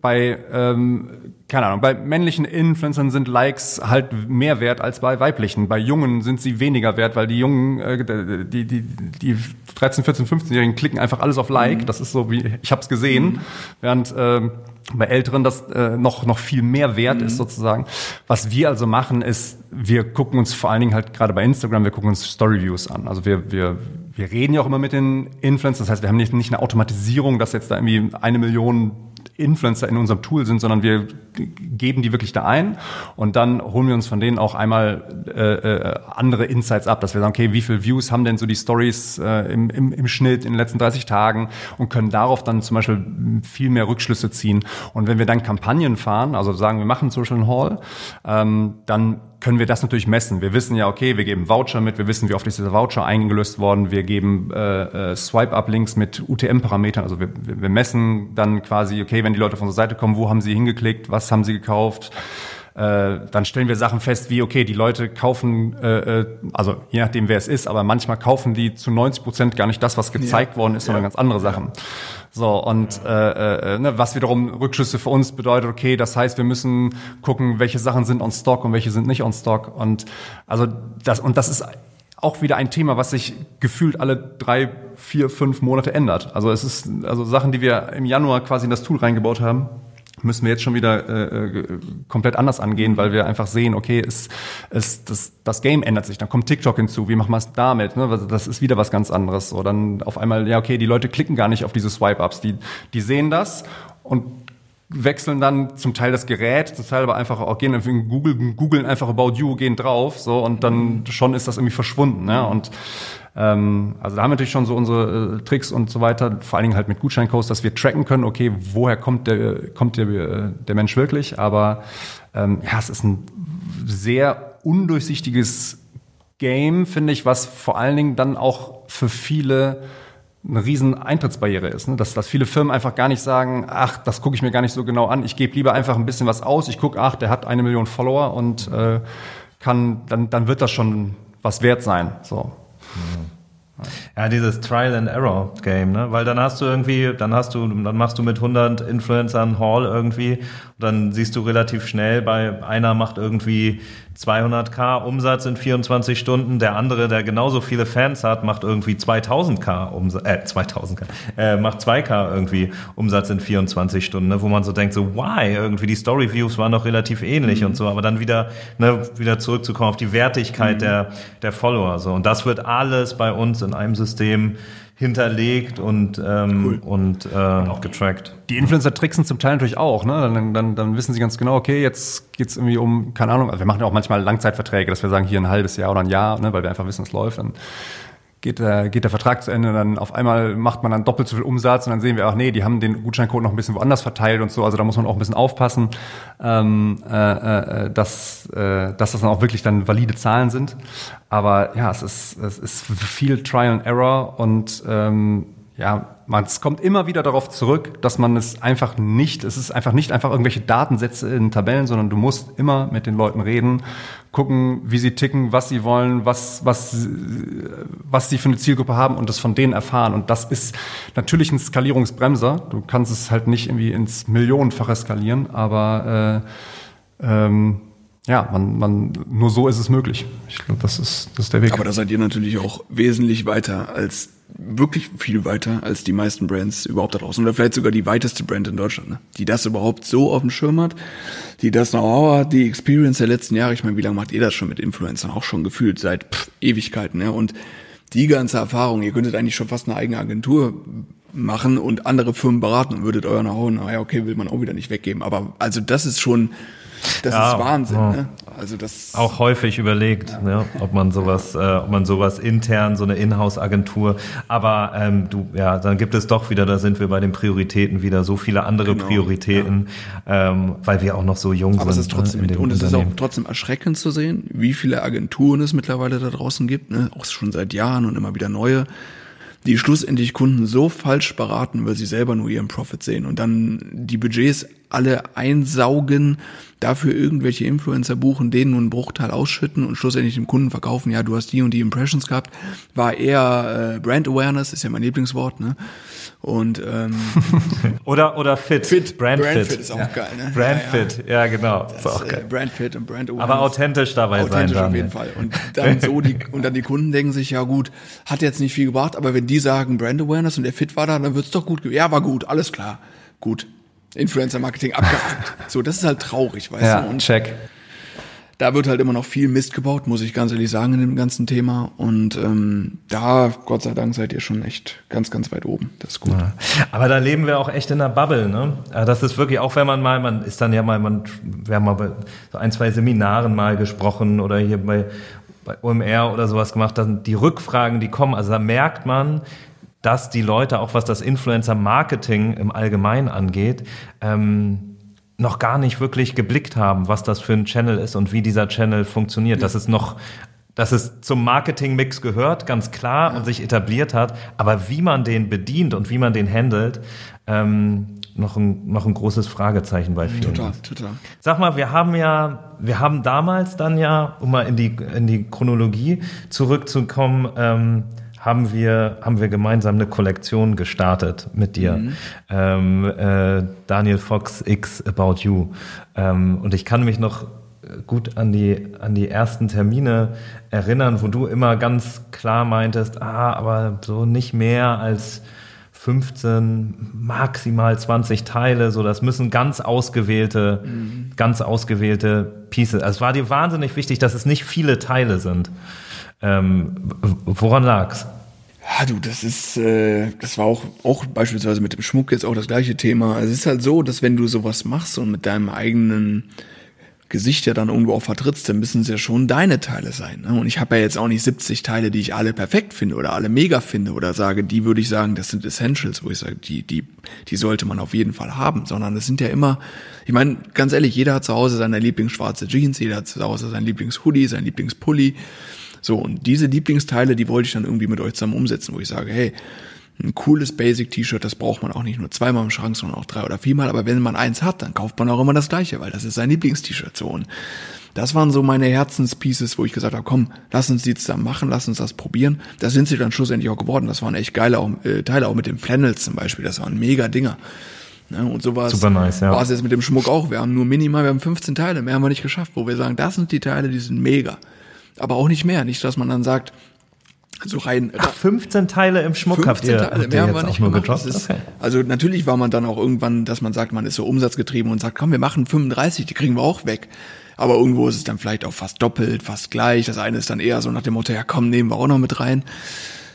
bei, ähm, keine Ahnung, bei männlichen Influencern sind Likes halt mehr wert als bei weiblichen. Bei Jungen sind sie weniger wert, weil die Jungen, äh, die, die, die 13, 14, 15-Jährigen klicken einfach alles auf Like. Das ist so wie, ich habe es gesehen, während ähm, bei Älteren das äh, noch, noch viel mehr wert ist sozusagen. Was wir also machen, ist, wir gucken uns vor allen Dingen halt gerade bei Instagram, wir gucken uns Storyviews an. Also wir, wir, wir reden ja auch immer mit den Influencern. Das heißt, wir haben nicht, nicht eine Automatisierung, dass jetzt da irgendwie eine Million Influencer in unserem Tool sind, sondern wir geben die wirklich da ein und dann holen wir uns von denen auch einmal äh, äh, andere Insights ab, dass wir sagen, okay, wie viel Views haben denn so die Stories äh, im, im, im Schnitt in den letzten 30 Tagen und können darauf dann zum Beispiel viel mehr Rückschlüsse ziehen. Und wenn wir dann Kampagnen fahren, also sagen, wir machen Social Hall, ähm, dann können wir das natürlich messen. Wir wissen ja, okay, wir geben Voucher mit, wir wissen, wie oft ist dieser Voucher eingelöst worden, wir geben äh, äh, Swipe-Up-Links mit UTM-Parametern, also wir, wir messen dann quasi, okay, wenn die Leute von der Seite kommen, wo haben sie hingeklickt, was was haben sie gekauft. Äh, dann stellen wir Sachen fest wie, okay, die Leute kaufen, äh, äh also je nachdem, wer es ist, aber manchmal kaufen die zu 90 Prozent gar nicht das, was gezeigt ja. worden ist, sondern ja. ganz andere Sachen. So, und äh, äh, ne, was wiederum Rückschlüsse für uns bedeutet, okay, das heißt, wir müssen gucken, welche Sachen sind on stock und welche sind nicht on stock. Und also das, und das ist auch wieder ein Thema, was sich gefühlt alle drei, vier, fünf Monate ändert. Also es ist also Sachen, die wir im Januar quasi in das Tool reingebaut haben, müssen wir jetzt schon wieder äh, äh, komplett anders angehen, weil wir einfach sehen, okay, es, es, das, das Game ändert sich. Dann kommt TikTok hinzu. Wie machen wir es damit? Ne? Das ist wieder was ganz anderes. So, dann auf einmal, ja, okay, die Leute klicken gar nicht auf diese Swipe-Ups. Die, die sehen das und wechseln dann zum Teil das Gerät, zum Teil aber einfach auch gehen in Google, googeln einfach About You, gehen drauf, so und dann schon ist das irgendwie verschwunden. Ne? Und ähm, also da haben wir natürlich schon so unsere äh, Tricks und so weiter, vor allen Dingen halt mit Gutscheincodes, dass wir tracken können, okay, woher kommt der, kommt der, äh, der Mensch wirklich, aber ähm, ja, es ist ein sehr undurchsichtiges Game, finde ich, was vor allen Dingen dann auch für viele eine riesen Eintrittsbarriere ist, ne? dass, dass viele Firmen einfach gar nicht sagen, ach, das gucke ich mir gar nicht so genau an, ich gebe lieber einfach ein bisschen was aus, ich gucke, ach, der hat eine Million Follower und äh, kann, dann, dann wird das schon was wert sein. So. Ja, dieses Trial and Error Game, ne? Weil dann hast du irgendwie, dann hast du, dann machst du mit 100 Influencern Hall irgendwie, und dann siehst du relativ schnell, bei einer macht irgendwie 200k Umsatz in 24 Stunden. Der andere, der genauso viele Fans hat, macht irgendwie 2000k Umsatz, äh, 2000k, äh, macht 2k irgendwie Umsatz in 24 Stunden, ne? wo man so denkt, so, why? Irgendwie die Story Views waren noch relativ ähnlich mhm. und so, aber dann wieder, ne, wieder zurückzukommen auf die Wertigkeit mhm. der, der Follower, so. Und das wird alles bei uns in einem System hinterlegt und, ähm, cool. und, äh, und getrackt. Die Influencer tricksen zum Teil natürlich auch. Ne? Dann, dann, dann wissen sie ganz genau, okay, jetzt geht's irgendwie um, keine Ahnung, also wir machen ja auch manchmal Langzeitverträge, dass wir sagen, hier ein halbes Jahr oder ein Jahr, ne? weil wir einfach wissen, es läuft. Dann geht der, geht der Vertrag zu Ende, dann auf einmal macht man dann doppelt so viel Umsatz und dann sehen wir auch, nee, die haben den Gutscheincode noch ein bisschen woanders verteilt und so, also da muss man auch ein bisschen aufpassen, ähm, äh, äh, dass, äh, dass das dann auch wirklich dann valide Zahlen sind. Aber ja, es ist, es ist viel Trial and Error und ähm, ja, man, es kommt immer wieder darauf zurück, dass man es einfach nicht, es ist einfach nicht einfach irgendwelche Datensätze in Tabellen, sondern du musst immer mit den Leuten reden, gucken, wie sie ticken, was sie wollen, was, was, was sie für eine Zielgruppe haben und das von denen erfahren. Und das ist natürlich ein Skalierungsbremser. Du kannst es halt nicht irgendwie ins Millionenfache skalieren, aber äh, ähm, ja, man, man, nur so ist es möglich. Ich glaube, das ist, das ist der Weg. Aber da seid ihr natürlich auch wesentlich weiter als wirklich viel weiter als die meisten Brands überhaupt da draußen. Oder vielleicht sogar die weiteste Brand in Deutschland, ne? die das überhaupt so auf dem Schirm hat, die das Know-how hat, die Experience der letzten Jahre. Ich meine, wie lange macht ihr das schon mit Influencern? Auch schon gefühlt seit pff, Ewigkeiten. Ne? Und die ganze Erfahrung, ihr könntet eigentlich schon fast eine eigene Agentur machen und andere Firmen beraten und würdet euer Know-how, naja, okay, will man auch wieder nicht weggeben. Aber also das ist schon das ja, ist Wahnsinn. Ja. Ne? Also das auch häufig überlegt, ja. ne, ob man sowas, äh, ob man sowas intern, so eine Inhouse-Agentur. Aber ähm, du, ja, dann gibt es doch wieder, da sind wir bei den Prioritäten wieder so viele andere genau, Prioritäten, ähm, weil wir auch noch so jung Aber sind. Es ist trotzdem, ne, und es ist auch trotzdem erschreckend zu sehen, wie viele Agenturen es mittlerweile da draußen gibt, ne? auch schon seit Jahren und immer wieder neue die schlussendlich Kunden so falsch beraten, weil sie selber nur ihren Profit sehen und dann die Budgets alle einsaugen, dafür irgendwelche Influencer buchen, denen nur einen Bruchteil ausschütten und schlussendlich dem Kunden verkaufen, ja, du hast die und die Impressions gehabt, war eher äh, Brand Awareness, ist ja mein Lieblingswort, ne? Und ähm, oder oder fit, fit. Brand, Brand fit. fit ist auch ja. geil, ne? Brand ja, ja. fit, ja genau, das, ist auch geil. Äh, Brand fit und Brand Awareness. Aber authentisch dabei authentisch sein dann. auf jeden Fall. Und dann so die und dann die Kunden denken sich ja gut, hat jetzt nicht viel gebracht, aber wenn die sagen Brand Awareness und der Fit war da, dann wird's doch gut. Ja, war gut, alles klar, gut. Influencer-Marketing abgehakt. So, das ist halt traurig, weißt ja, du? Und check. Da wird halt immer noch viel Mist gebaut, muss ich ganz ehrlich sagen, in dem ganzen Thema. Und ähm, da, Gott sei Dank, seid ihr schon echt ganz, ganz weit oben. Das ist gut. Ja. Aber da leben wir auch echt in der Bubble, ne? Das ist wirklich, auch wenn man mal, man ist dann ja mal, man, wir haben mal bei so ein, zwei Seminaren mal gesprochen oder hier bei, bei OMR oder sowas gemacht, dann die Rückfragen, die kommen, also da merkt man, dass die Leute, auch was das Influencer-Marketing im Allgemeinen angeht, ähm, noch gar nicht wirklich geblickt haben, was das für ein Channel ist und wie dieser Channel funktioniert. Ja. Das ist noch dass es zum Marketingmix gehört, ganz klar, und sich etabliert hat. Aber wie man den bedient und wie man den handelt, ähm, noch ein, noch ein großes Fragezeichen bei vielen. Total, ist. total. Sag mal, wir haben ja, wir haben damals dann ja, um mal in die, in die Chronologie zurückzukommen, ähm, haben wir, haben wir gemeinsam eine Kollektion gestartet mit dir. Mhm. Ähm, äh, Daniel Fox X About You. Ähm, und ich kann mich noch gut an die, an die ersten Termine erinnern, wo du immer ganz klar meintest, ah, aber so nicht mehr als 15, maximal 20 Teile, so das müssen ganz ausgewählte, mhm. ganz ausgewählte Pieces. Also es war dir wahnsinnig wichtig, dass es nicht viele Teile sind. Ähm, woran lag's? Ja, du, das ist, äh, das war auch, auch beispielsweise mit dem Schmuck jetzt auch das gleiche Thema. Es ist halt so, dass wenn du sowas machst und mit deinem eigenen Gesicht ja dann irgendwo auch vertrittst, dann müssen es ja schon deine Teile sein. Ne? Und ich habe ja jetzt auch nicht 70 Teile, die ich alle perfekt finde oder alle mega finde oder sage, die würde ich sagen, das sind Essentials, wo ich sage, die, die, die sollte man auf jeden Fall haben, sondern es sind ja immer, ich meine, ganz ehrlich, jeder hat zu Hause seine Lieblingsschwarze Jeans, jeder hat zu Hause sein Lieblingshoodie, sein Lieblingspulli. So, und diese Lieblingsteile, die wollte ich dann irgendwie mit euch zusammen umsetzen, wo ich sage, hey, ein cooles Basic-T-Shirt, das braucht man auch nicht nur zweimal im Schrank, sondern auch drei oder viermal. Aber wenn man eins hat, dann kauft man auch immer das gleiche, weil das ist sein Lieblingst-T-Shirt so. Und das waren so meine Herzenspieces, wo ich gesagt habe, komm, lass uns die zusammen machen, lass uns das probieren. Das sind sie dann schlussendlich auch geworden. Das waren echt geile auch, äh, Teile, auch mit den Flannels zum Beispiel. Das waren mega Dinger. Ne? Und so war es, nice, ja. war es jetzt mit dem Schmuck auch. Wir haben nur minimal, wir haben 15 Teile, mehr haben wir nicht geschafft, wo wir sagen, das sind die Teile, die sind mega. Aber auch nicht mehr. Nicht, dass man dann sagt, so rein. Ach, 15 Teile im Schmuck habt ihr, Teile, habt mehr ihr haben wir nicht gemacht. ist, Okay. Also natürlich war man dann auch irgendwann, dass man sagt, man ist so umsatzgetrieben und sagt, komm, wir machen 35, die kriegen wir auch weg. Aber irgendwo ist es dann vielleicht auch fast doppelt, fast gleich. Das eine ist dann eher so nach dem Motto, ja komm, nehmen wir auch noch mit rein.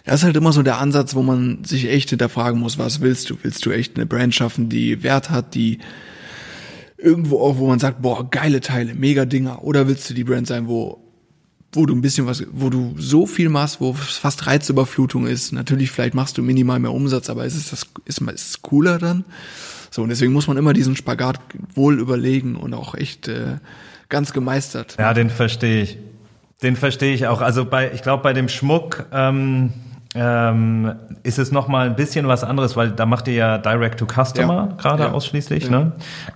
Das ist halt immer so der Ansatz, wo man sich echt hinterfragen muss, was willst du? Willst du echt eine Brand schaffen, die Wert hat, die irgendwo auch, wo man sagt, boah, geile Teile, mega Dinger? Oder willst du die Brand sein, wo wo du ein bisschen was, wo du so viel machst, wo es fast Reizüberflutung ist. Natürlich, vielleicht machst du minimal mehr Umsatz, aber ist es das, ist, ist es cooler dann? So, und deswegen muss man immer diesen Spagat wohl überlegen und auch echt äh, ganz gemeistert. Ja, den verstehe ich. Den verstehe ich auch. Also bei, ich glaube, bei dem Schmuck ähm, ähm, ist es noch mal ein bisschen was anderes, weil da macht ihr ja Direct to Customer Ja. gerade Ja. ausschließlich. Ja. Ne?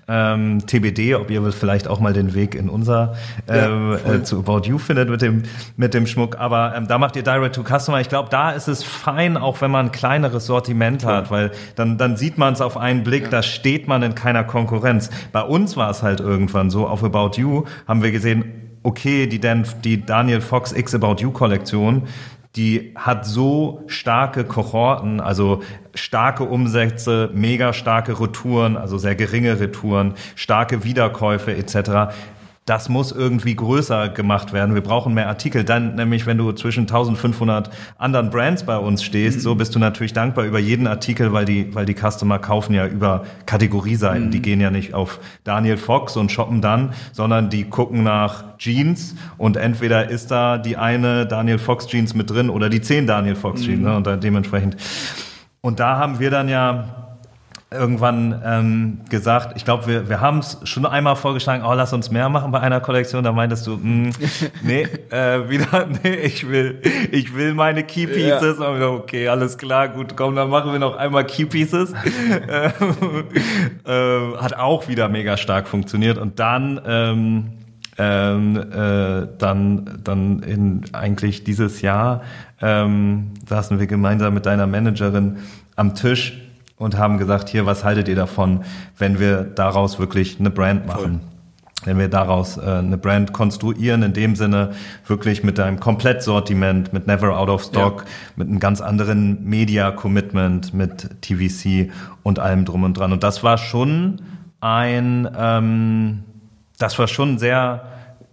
Ähm, TBD, ob ihr vielleicht auch mal den Weg in unser ähm, äh, zu About You findet mit dem mit dem Schmuck. Aber ähm, da macht ihr Direct to Customer. Ich glaube, da ist es fein, auch wenn man ein kleineres Sortiment hat, weil dann dann sieht man es auf einen Blick. Da steht man in keiner Konkurrenz. Bei uns war es halt irgendwann so. Auf About You haben wir gesehen. Okay, die, Dan, die Daniel Fox X About You Kollektion, die hat so starke Kohorten, also starke Umsätze, mega starke Retouren, also sehr geringe Retouren, starke Wiederkäufe etc. Das muss irgendwie größer gemacht werden. Wir brauchen mehr Artikel. Dann nämlich, wenn du zwischen 1500 anderen Brands bei uns stehst, so bist du natürlich dankbar über jeden Artikel, weil die, weil die Customer kaufen ja über Kategorieseiten. Die gehen ja nicht auf Daniel Fox und shoppen dann, sondern die gucken nach Jeans und entweder ist da die eine Daniel Fox Jeans mit drin oder die zehn Daniel Fox Jeans. Ne? Und dann dementsprechend. Und da haben wir dann ja irgendwann ähm, gesagt, ich glaube, wir, wir haben es schon einmal vorgeschlagen, oh, lass uns mehr machen bei einer Kollektion. Da meintest du, mm, nee, äh, wieder, nee, ich will, ich will meine Key Pieces. Und wir, okay, alles klar, gut, komm, dann machen wir noch einmal Key Pieces. Ähm, äh, hat auch wieder mega stark funktioniert. Und dann ähm, ähm, äh, dann, dann in eigentlich dieses Jahr ähm, saßen wir gemeinsam mit deiner Managerin am Tisch und haben gesagt, hier, was haltet ihr davon, wenn wir daraus wirklich eine Brand machen? Wenn wir daraus äh, eine Brand konstruieren, in dem Sinne wirklich mit einem Komplettsortiment, mit Never Out of Stock, mit einem ganz anderen Media-Commitment, mit TVC und allem drum und dran. Und das war schon ein, ähm, das war schon ein sehr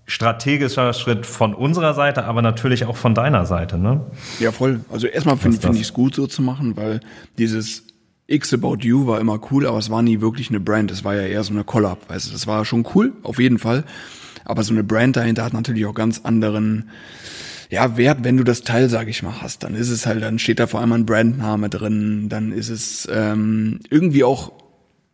strategischer Schritt von unserer Seite, aber natürlich auch von deiner Seite. Ne? Ja, voll. Also erstmal finde find ich es gut so zu machen, weil dieses X About You war immer cool, aber es war nie wirklich eine Brand. Es war ja eher so eine Collab, weißt du. Das war schon cool, auf jeden Fall. Aber so eine Brand dahinter hat natürlich auch ganz anderen, ja, Wert, wenn du das Teil, sag ich mal, hast. Dann ist es halt, dann steht da vor allem ein Brandname drin, dann ist es ähm, irgendwie auch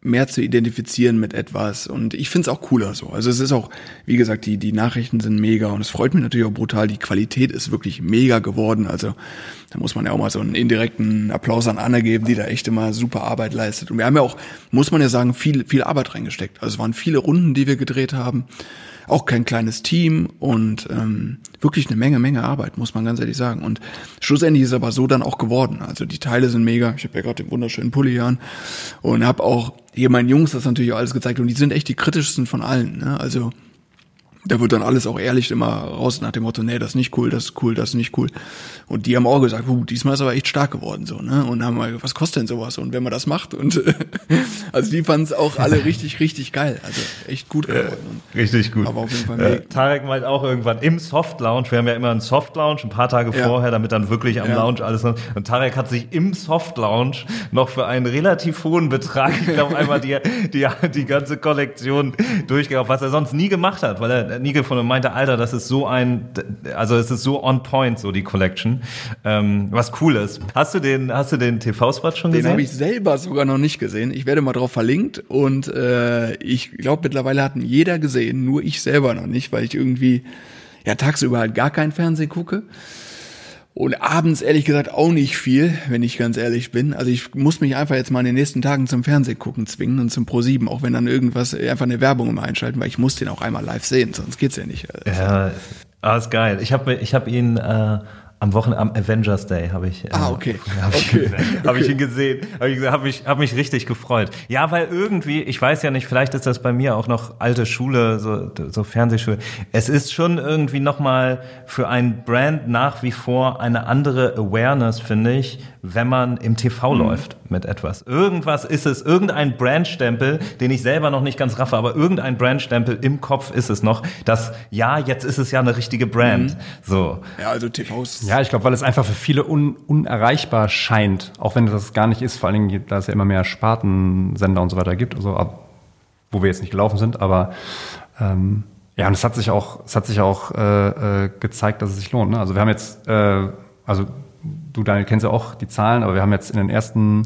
mehr zu identifizieren mit etwas. Und ich finde es auch cooler so. Also es ist auch, wie gesagt, die, die Nachrichten sind mega und es freut mich natürlich auch brutal. Die Qualität ist wirklich mega geworden. Also da muss man ja auch mal so einen indirekten Applaus an Anna geben, die da echt immer super Arbeit leistet. Und wir haben ja auch, muss man ja sagen, viel, viel Arbeit reingesteckt. Also es waren viele Runden, die wir gedreht haben auch kein kleines Team und ähm, wirklich eine Menge, Menge Arbeit, muss man ganz ehrlich sagen. Und schlussendlich ist aber so dann auch geworden. Also die Teile sind mega. Ich habe ja gerade den wunderschönen Pulli an und habe auch hier meinen Jungs das natürlich auch alles gezeigt und die sind echt die kritischsten von allen. Ne? Also da wird dann alles auch ehrlich immer raus nach dem Motto, nee, das ist nicht cool, das ist cool, das ist nicht cool. Und die haben auch gesagt, huh, diesmal ist aber echt stark geworden so, ne? Und haben mal, was kostet denn sowas? Und wenn man das macht und also die fanden es auch alle richtig, richtig geil. Also echt gut geworden. Ja, richtig gut. Aber auf jeden Fall äh, Tarek meint auch irgendwann im Soft Lounge, wir haben ja immer einen Soft Lounge, ein paar Tage ja. vorher, damit dann wirklich am ja. Lounge alles noch, und Tarek hat sich im Soft Lounge noch für einen relativ hohen Betrag, ich glaube einmal die, die, die ganze Kollektion durchgekauft, was er sonst nie gemacht hat, weil er nie gefunden und meinte, Alter, das ist so ein, also es ist so on point, so die Collection. Ähm, was cool ist. Hast du den, hast du den TV-Spot schon den gesehen? Den habe ich selber sogar noch nicht gesehen. Ich werde mal drauf verlinkt und äh, ich glaube mittlerweile hat ihn jeder gesehen, nur ich selber noch nicht, weil ich irgendwie ja tagsüber halt gar kein Fernsehen gucke. Und abends ehrlich gesagt auch nicht viel, wenn ich ganz ehrlich bin. Also ich muss mich einfach jetzt mal in den nächsten Tagen zum Fernsehen gucken zwingen und zum Pro7, auch wenn dann irgendwas, einfach eine Werbung immer einschalten, weil ich muss den auch einmal live sehen, sonst geht's ja nicht. Ja, ah, ist geil. Ich habe ich hab ihn äh, am Wochenende, am Avengers Day habe ich. Äh, ah, okay. Habe okay. ich, hab ich ihn gesehen. Habe ich hab mich, hab mich richtig gefreut. Ja, weil irgendwie, ich weiß ja nicht, vielleicht ist das bei mir auch noch alte Schule, so, so Fernsehschule. Es ist schon irgendwie nochmal für ein Brand nach wie vor eine andere Awareness, finde ich, wenn man im TV mhm. läuft mit etwas. Irgendwas ist es, irgendein Brandstempel, den ich selber noch nicht ganz raffe, aber irgendein Brandstempel im Kopf ist es noch, dass ja, jetzt ist es ja eine richtige Brand. Mhm. So. Ja, also TVs. Ja, ich glaube, weil es einfach für viele un unerreichbar scheint, auch wenn das gar nicht ist, vor allen Dingen, da es ja immer mehr Spartensender und so weiter gibt, also ab, wo wir jetzt nicht gelaufen sind, aber ähm, ja, und es hat sich auch, es hat sich auch äh, äh, gezeigt, dass es sich lohnt. Ne? Also wir haben jetzt, äh, also du, Daniel, kennst ja auch die Zahlen, aber wir haben jetzt in den ersten,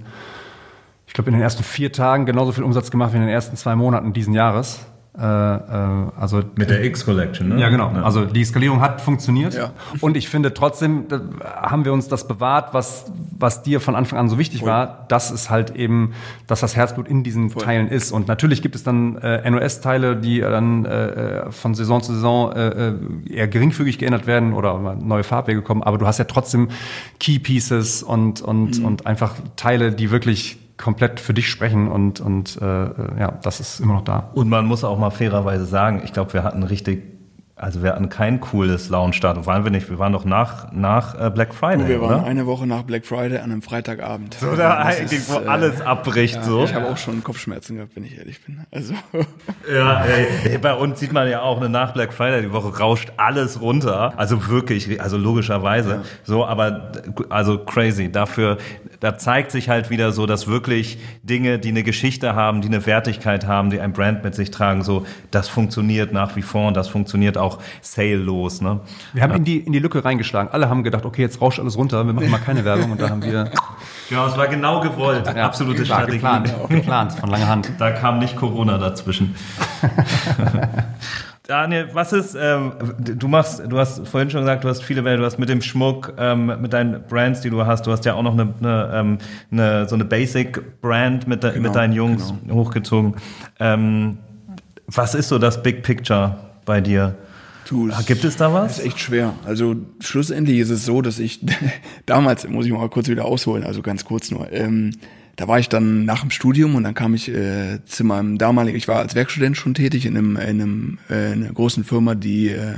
ich glaube, in den ersten vier Tagen genauso viel Umsatz gemacht wie in den ersten zwei Monaten diesen Jahres. Äh, äh, also mit der X-Collection, ne? Ja, genau. Ja. Also die Skalierung hat funktioniert. Ja. Und ich finde trotzdem haben wir uns das bewahrt, was, was dir von Anfang an so wichtig Voll. war, dass es halt eben, dass das Herzblut in diesen Voll. Teilen ist. Und natürlich gibt es dann äh, NOS-Teile, die dann äh, von Saison zu Saison äh, eher geringfügig geändert werden oder neue Farbwege kommen. Aber du hast ja trotzdem Key Pieces und, und, mhm. und einfach Teile, die wirklich komplett für dich sprechen und, und äh, ja, das ist immer noch da. Und man muss auch mal fairerweise sagen, ich glaube, wir hatten richtig also wir hatten kein cooles Launch-Start. Waren wir nicht? Wir waren doch nach, nach äh, Black Friday. Oh, wir waren oder? eine Woche nach Black Friday an einem Freitagabend. So, da eigentlich, ist, wo äh, alles abbricht. Ja, so. Ich habe auch schon Kopfschmerzen gehabt, wenn ich ehrlich bin. Also. Ja, ey, bei uns sieht man ja auch, eine nach Black Friday die Woche rauscht alles runter. Also wirklich, also logischerweise. Ja. So, aber also crazy. Dafür, da zeigt sich halt wieder so, dass wirklich Dinge, die eine Geschichte haben, die eine Wertigkeit haben, die ein Brand mit sich tragen, so, das funktioniert nach wie vor und das funktioniert auch auch sale-los. Ne? Wir haben ja. in, die, in die Lücke reingeschlagen. Alle haben gedacht, okay, jetzt rauscht alles runter, wir machen mal keine Werbung und da haben wir... Ja, es war genau gewollt. Ja, Absolute Strategie. Geplant, geplant, von langer Hand. Da kam nicht Corona dazwischen. Daniel, was ist, ähm, du machst, du hast vorhin schon gesagt, du hast viele Wellen, du hast mit dem Schmuck, ähm, mit deinen Brands, die du hast, du hast ja auch noch eine, eine, ähm, eine so eine Basic-Brand mit, de, genau, mit deinen Jungs genau. hochgezogen. Ähm, was ist so das Big Picture bei dir? Du, ah, Gibt es da was? Das ist echt schwer. Also schlussendlich ist es so, dass ich damals, muss ich mal kurz wieder ausholen, also ganz kurz nur, ähm, da war ich dann nach dem Studium und dann kam ich äh, zu meinem damaligen, ich war als Werkstudent schon tätig in einem, in einem äh, in einer großen Firma, die äh,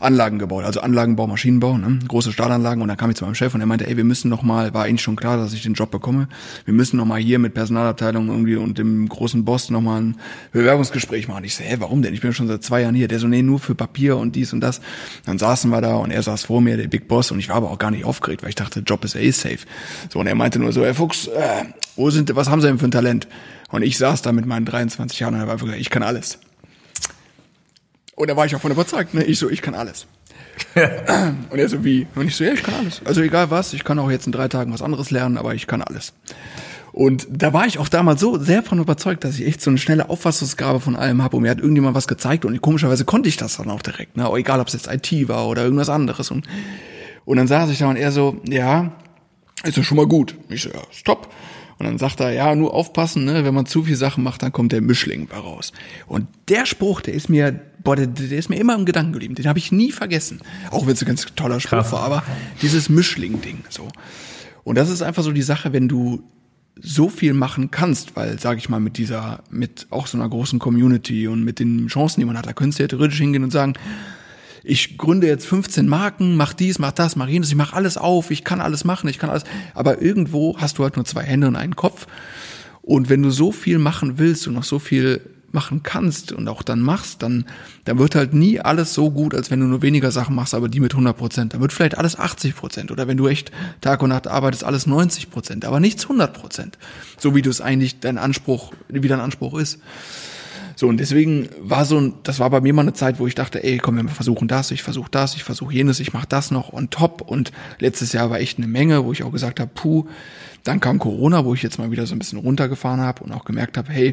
Anlagen gebaut, also Anlagenbau, Maschinenbau, ne? große Stahlanlagen und dann kam ich zu meinem Chef und er meinte, ey, wir müssen noch mal, war eigentlich schon klar, dass ich den Job bekomme, wir müssen noch mal hier mit Personalabteilung irgendwie und dem großen Boss noch mal ein Bewerbungsgespräch machen. Ich so, hä, warum denn? Ich bin schon seit zwei Jahren hier. Der so, nee, nur für Papier und dies und das. Dann saßen wir da und er saß vor mir, der Big Boss und ich war aber auch gar nicht aufgeregt, weil ich dachte, Job ist eh safe. So und er meinte nur so, Herr Fuchs, äh, wo sind, was haben sie denn für ein Talent? Und ich saß da mit meinen 23 Jahren und war einfach gesagt, ich kann alles. Und da war ich auch von überzeugt, ne? Ich so, ich kann alles. und er so, wie? Und ich so, ja, ich kann alles. Also egal was, ich kann auch jetzt in drei Tagen was anderes lernen, aber ich kann alles. Und da war ich auch damals so sehr von überzeugt, dass ich echt so eine schnelle Auffassungsgabe von allem habe. Und mir hat irgendjemand was gezeigt und komischerweise konnte ich das dann auch direkt. Ne? Egal, ob es jetzt IT war oder irgendwas anderes. Und, und dann saß ich da und er so, ja, ist ja schon mal gut. Ich so, ja, stopp. Und dann sagt er, ja, nur aufpassen, ne? wenn man zu viel Sachen macht, dann kommt der Mischling bei raus. Und der Spruch, der ist mir, boah, der, der ist mir immer im Gedanken geblieben. Den habe ich nie vergessen. Auch wenn es ein ganz toller Spruch Krass. war, aber dieses Mischling-Ding so. Und das ist einfach so die Sache, wenn du so viel machen kannst, weil, sage ich mal, mit dieser, mit auch so einer großen Community und mit den Chancen, die man hat, da könntest du ja theoretisch hingehen und sagen, ich gründe jetzt 15 Marken, mach dies, mach das, mach jenes, ich mach alles auf, ich kann alles machen, ich kann alles. Aber irgendwo hast du halt nur zwei Hände und einen Kopf. Und wenn du so viel machen willst und noch so viel machen kannst und auch dann machst, dann, dann wird halt nie alles so gut, als wenn du nur weniger Sachen machst, aber die mit 100 Prozent. Dann wird vielleicht alles 80 Prozent. Oder wenn du echt Tag und Nacht arbeitest, alles 90 Prozent, aber nichts 100 Prozent. So wie du es eigentlich dein Anspruch, wie dein Anspruch ist. So, und deswegen war so ein, das war bei mir mal eine Zeit, wo ich dachte, ey, komm, wir versuchen das, ich versuche das, ich versuche jenes, ich mache das noch on top. Und letztes Jahr war echt eine Menge, wo ich auch gesagt habe, puh, dann kam Corona, wo ich jetzt mal wieder so ein bisschen runtergefahren habe und auch gemerkt habe, hey,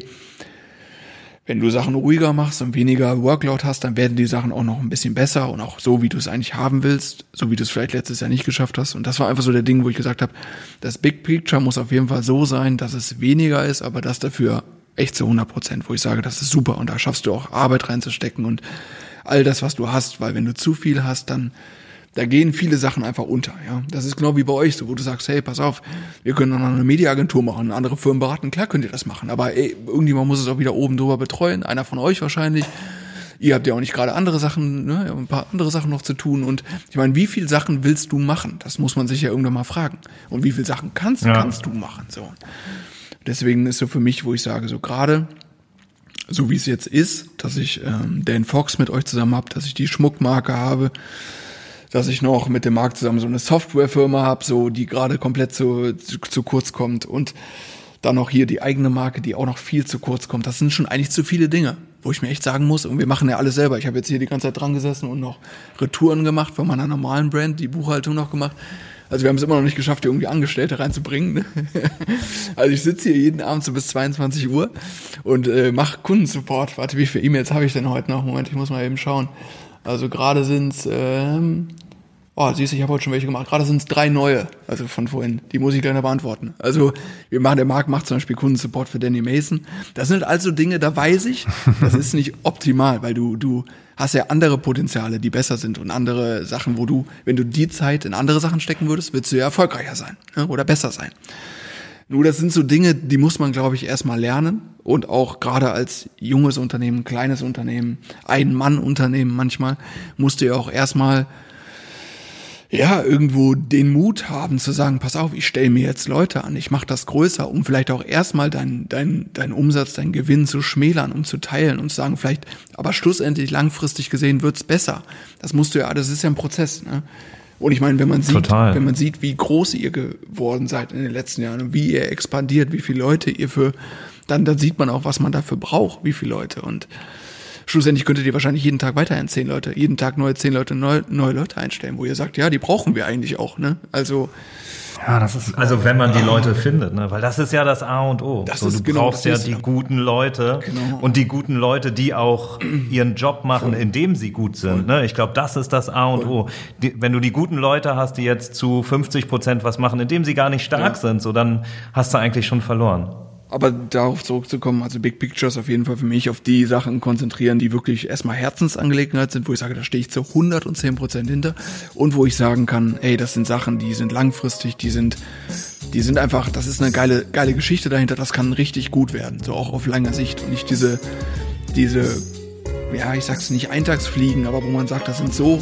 wenn du Sachen ruhiger machst und weniger Workload hast, dann werden die Sachen auch noch ein bisschen besser und auch so, wie du es eigentlich haben willst, so wie du es vielleicht letztes Jahr nicht geschafft hast. Und das war einfach so der Ding, wo ich gesagt habe, das Big Picture muss auf jeden Fall so sein, dass es weniger ist, aber das dafür echt zu 100 Prozent, wo ich sage, das ist super und da schaffst du auch Arbeit reinzustecken und all das, was du hast, weil wenn du zu viel hast, dann da gehen viele Sachen einfach unter. Ja, das ist genau wie bei euch so, wo du sagst, hey, pass auf, wir können noch eine Mediaagentur machen, andere Firmen beraten, klar könnt ihr das machen, aber ey, irgendjemand muss es auch wieder oben drüber betreuen, einer von euch wahrscheinlich. Ihr habt ja auch nicht gerade andere Sachen, ne, ihr habt ein paar andere Sachen noch zu tun und ich meine, wie viel Sachen willst du machen? Das muss man sich ja irgendwann mal fragen. Und wie viel Sachen kannst Ja. kannst du machen? So. Deswegen ist so für mich, wo ich sage, so gerade so wie es jetzt ist, dass ich ähm, Dan Fox mit euch zusammen habe, dass ich die Schmuckmarke habe, dass ich noch mit dem Markt zusammen so eine Softwarefirma habe, so die gerade komplett zu, zu, zu kurz kommt und dann noch hier die eigene Marke, die auch noch viel zu kurz kommt. Das sind schon eigentlich zu viele Dinge, wo ich mir echt sagen muss, und wir machen ja alles selber. Ich habe jetzt hier die ganze Zeit dran gesessen und noch Retouren gemacht von meiner normalen Brand, die Buchhaltung noch gemacht. Also wir haben es immer noch nicht geschafft, hier irgendwie Angestellte reinzubringen. Ne? Also ich sitze hier jeden Abend so bis 22 Uhr und äh, mache Kundensupport. Warte, wie viele E-Mails habe ich denn heute noch? Moment, ich muss mal eben schauen. Also gerade sind's ähm, Oh, siehst du, ich habe heute schon welche gemacht. Gerade sind es drei neue, also von vorhin. Die muss ich gleich noch beantworten. Also wir machen, der Marc macht zum Beispiel Kundensupport für Danny Mason. Das sind also Dinge, da weiß ich, das ist nicht optimal, weil du, du hast ja andere Potenziale, die besser sind und andere Sachen, wo du, wenn du die Zeit in andere Sachen stecken würdest, würdest du ja erfolgreicher sein ne? oder besser sein. Nur das sind so Dinge, die muss man, glaube ich, erstmal lernen. Und auch gerade als junges Unternehmen, kleines Unternehmen, Ein-Mann-Unternehmen manchmal, musst du ja auch erstmal ja, irgendwo den Mut haben zu sagen, pass auf, ich stelle mir jetzt Leute an, ich mache das größer, um vielleicht auch erstmal deinen dein, dein Umsatz, deinen Gewinn zu schmälern, um zu teilen und zu sagen, vielleicht, aber schlussendlich langfristig gesehen wird's besser. Das musst du ja, das ist ja ein Prozess. Ne? Und ich meine, wenn man sieht, Total. wenn man sieht, wie groß ihr geworden seid in den letzten Jahren und wie ihr expandiert, wie viele Leute ihr für, dann, dann sieht man auch, was man dafür braucht, wie viele Leute. Und schlussendlich könntet ihr wahrscheinlich jeden Tag weiterhin zehn Leute, jeden Tag neue zehn Leute, neue, neue Leute einstellen, wo ihr sagt, ja, die brauchen wir eigentlich auch, ne? Also, Ja, das ist. Also wenn man die Leute findet, ne? weil das ist ja das A und O. Das so, ist du genau, brauchst das ja die ja. guten Leute Genau. und die guten Leute, die auch ihren Job machen, indem sie gut sind. Ne? Ich glaube, das ist das A und O. Die, wenn du die guten Leute hast, die jetzt zu 50 Prozent was machen, indem sie gar nicht stark Ja. sind, so dann hast du eigentlich schon verloren. Aber darauf zurückzukommen, also Big Pictures auf jeden Fall für mich auf die Sachen konzentrieren, die wirklich erstmal Herzensangelegenheit sind, wo ich sage, da stehe ich zu 110 Prozent hinter und wo ich sagen kann, ey, das sind Sachen, die sind langfristig, die sind, die sind einfach, das ist eine geile, geile Geschichte dahinter, das kann richtig gut werden, so auch auf lange Sicht und nicht diese, diese, ja, ich sag's nicht Eintagsfliegen, aber wo man sagt, das sind so,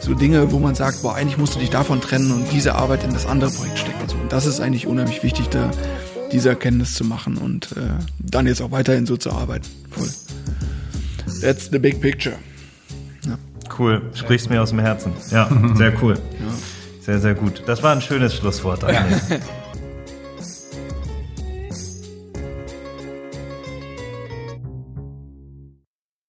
so Dinge, wo man sagt, boah, eigentlich musst du dich davon trennen und diese Arbeit in das andere Projekt stecken. So. Und das ist eigentlich unheimlich wichtig, da diese Erkenntnis zu machen und äh, dann jetzt auch weiterhin so zu arbeiten. Voll. That's the big picture. Cool, sprichst mir aus dem Herzen. Ja, sehr cool. Sehr, sehr gut. Das war ein schönes Schlusswort eigentlich.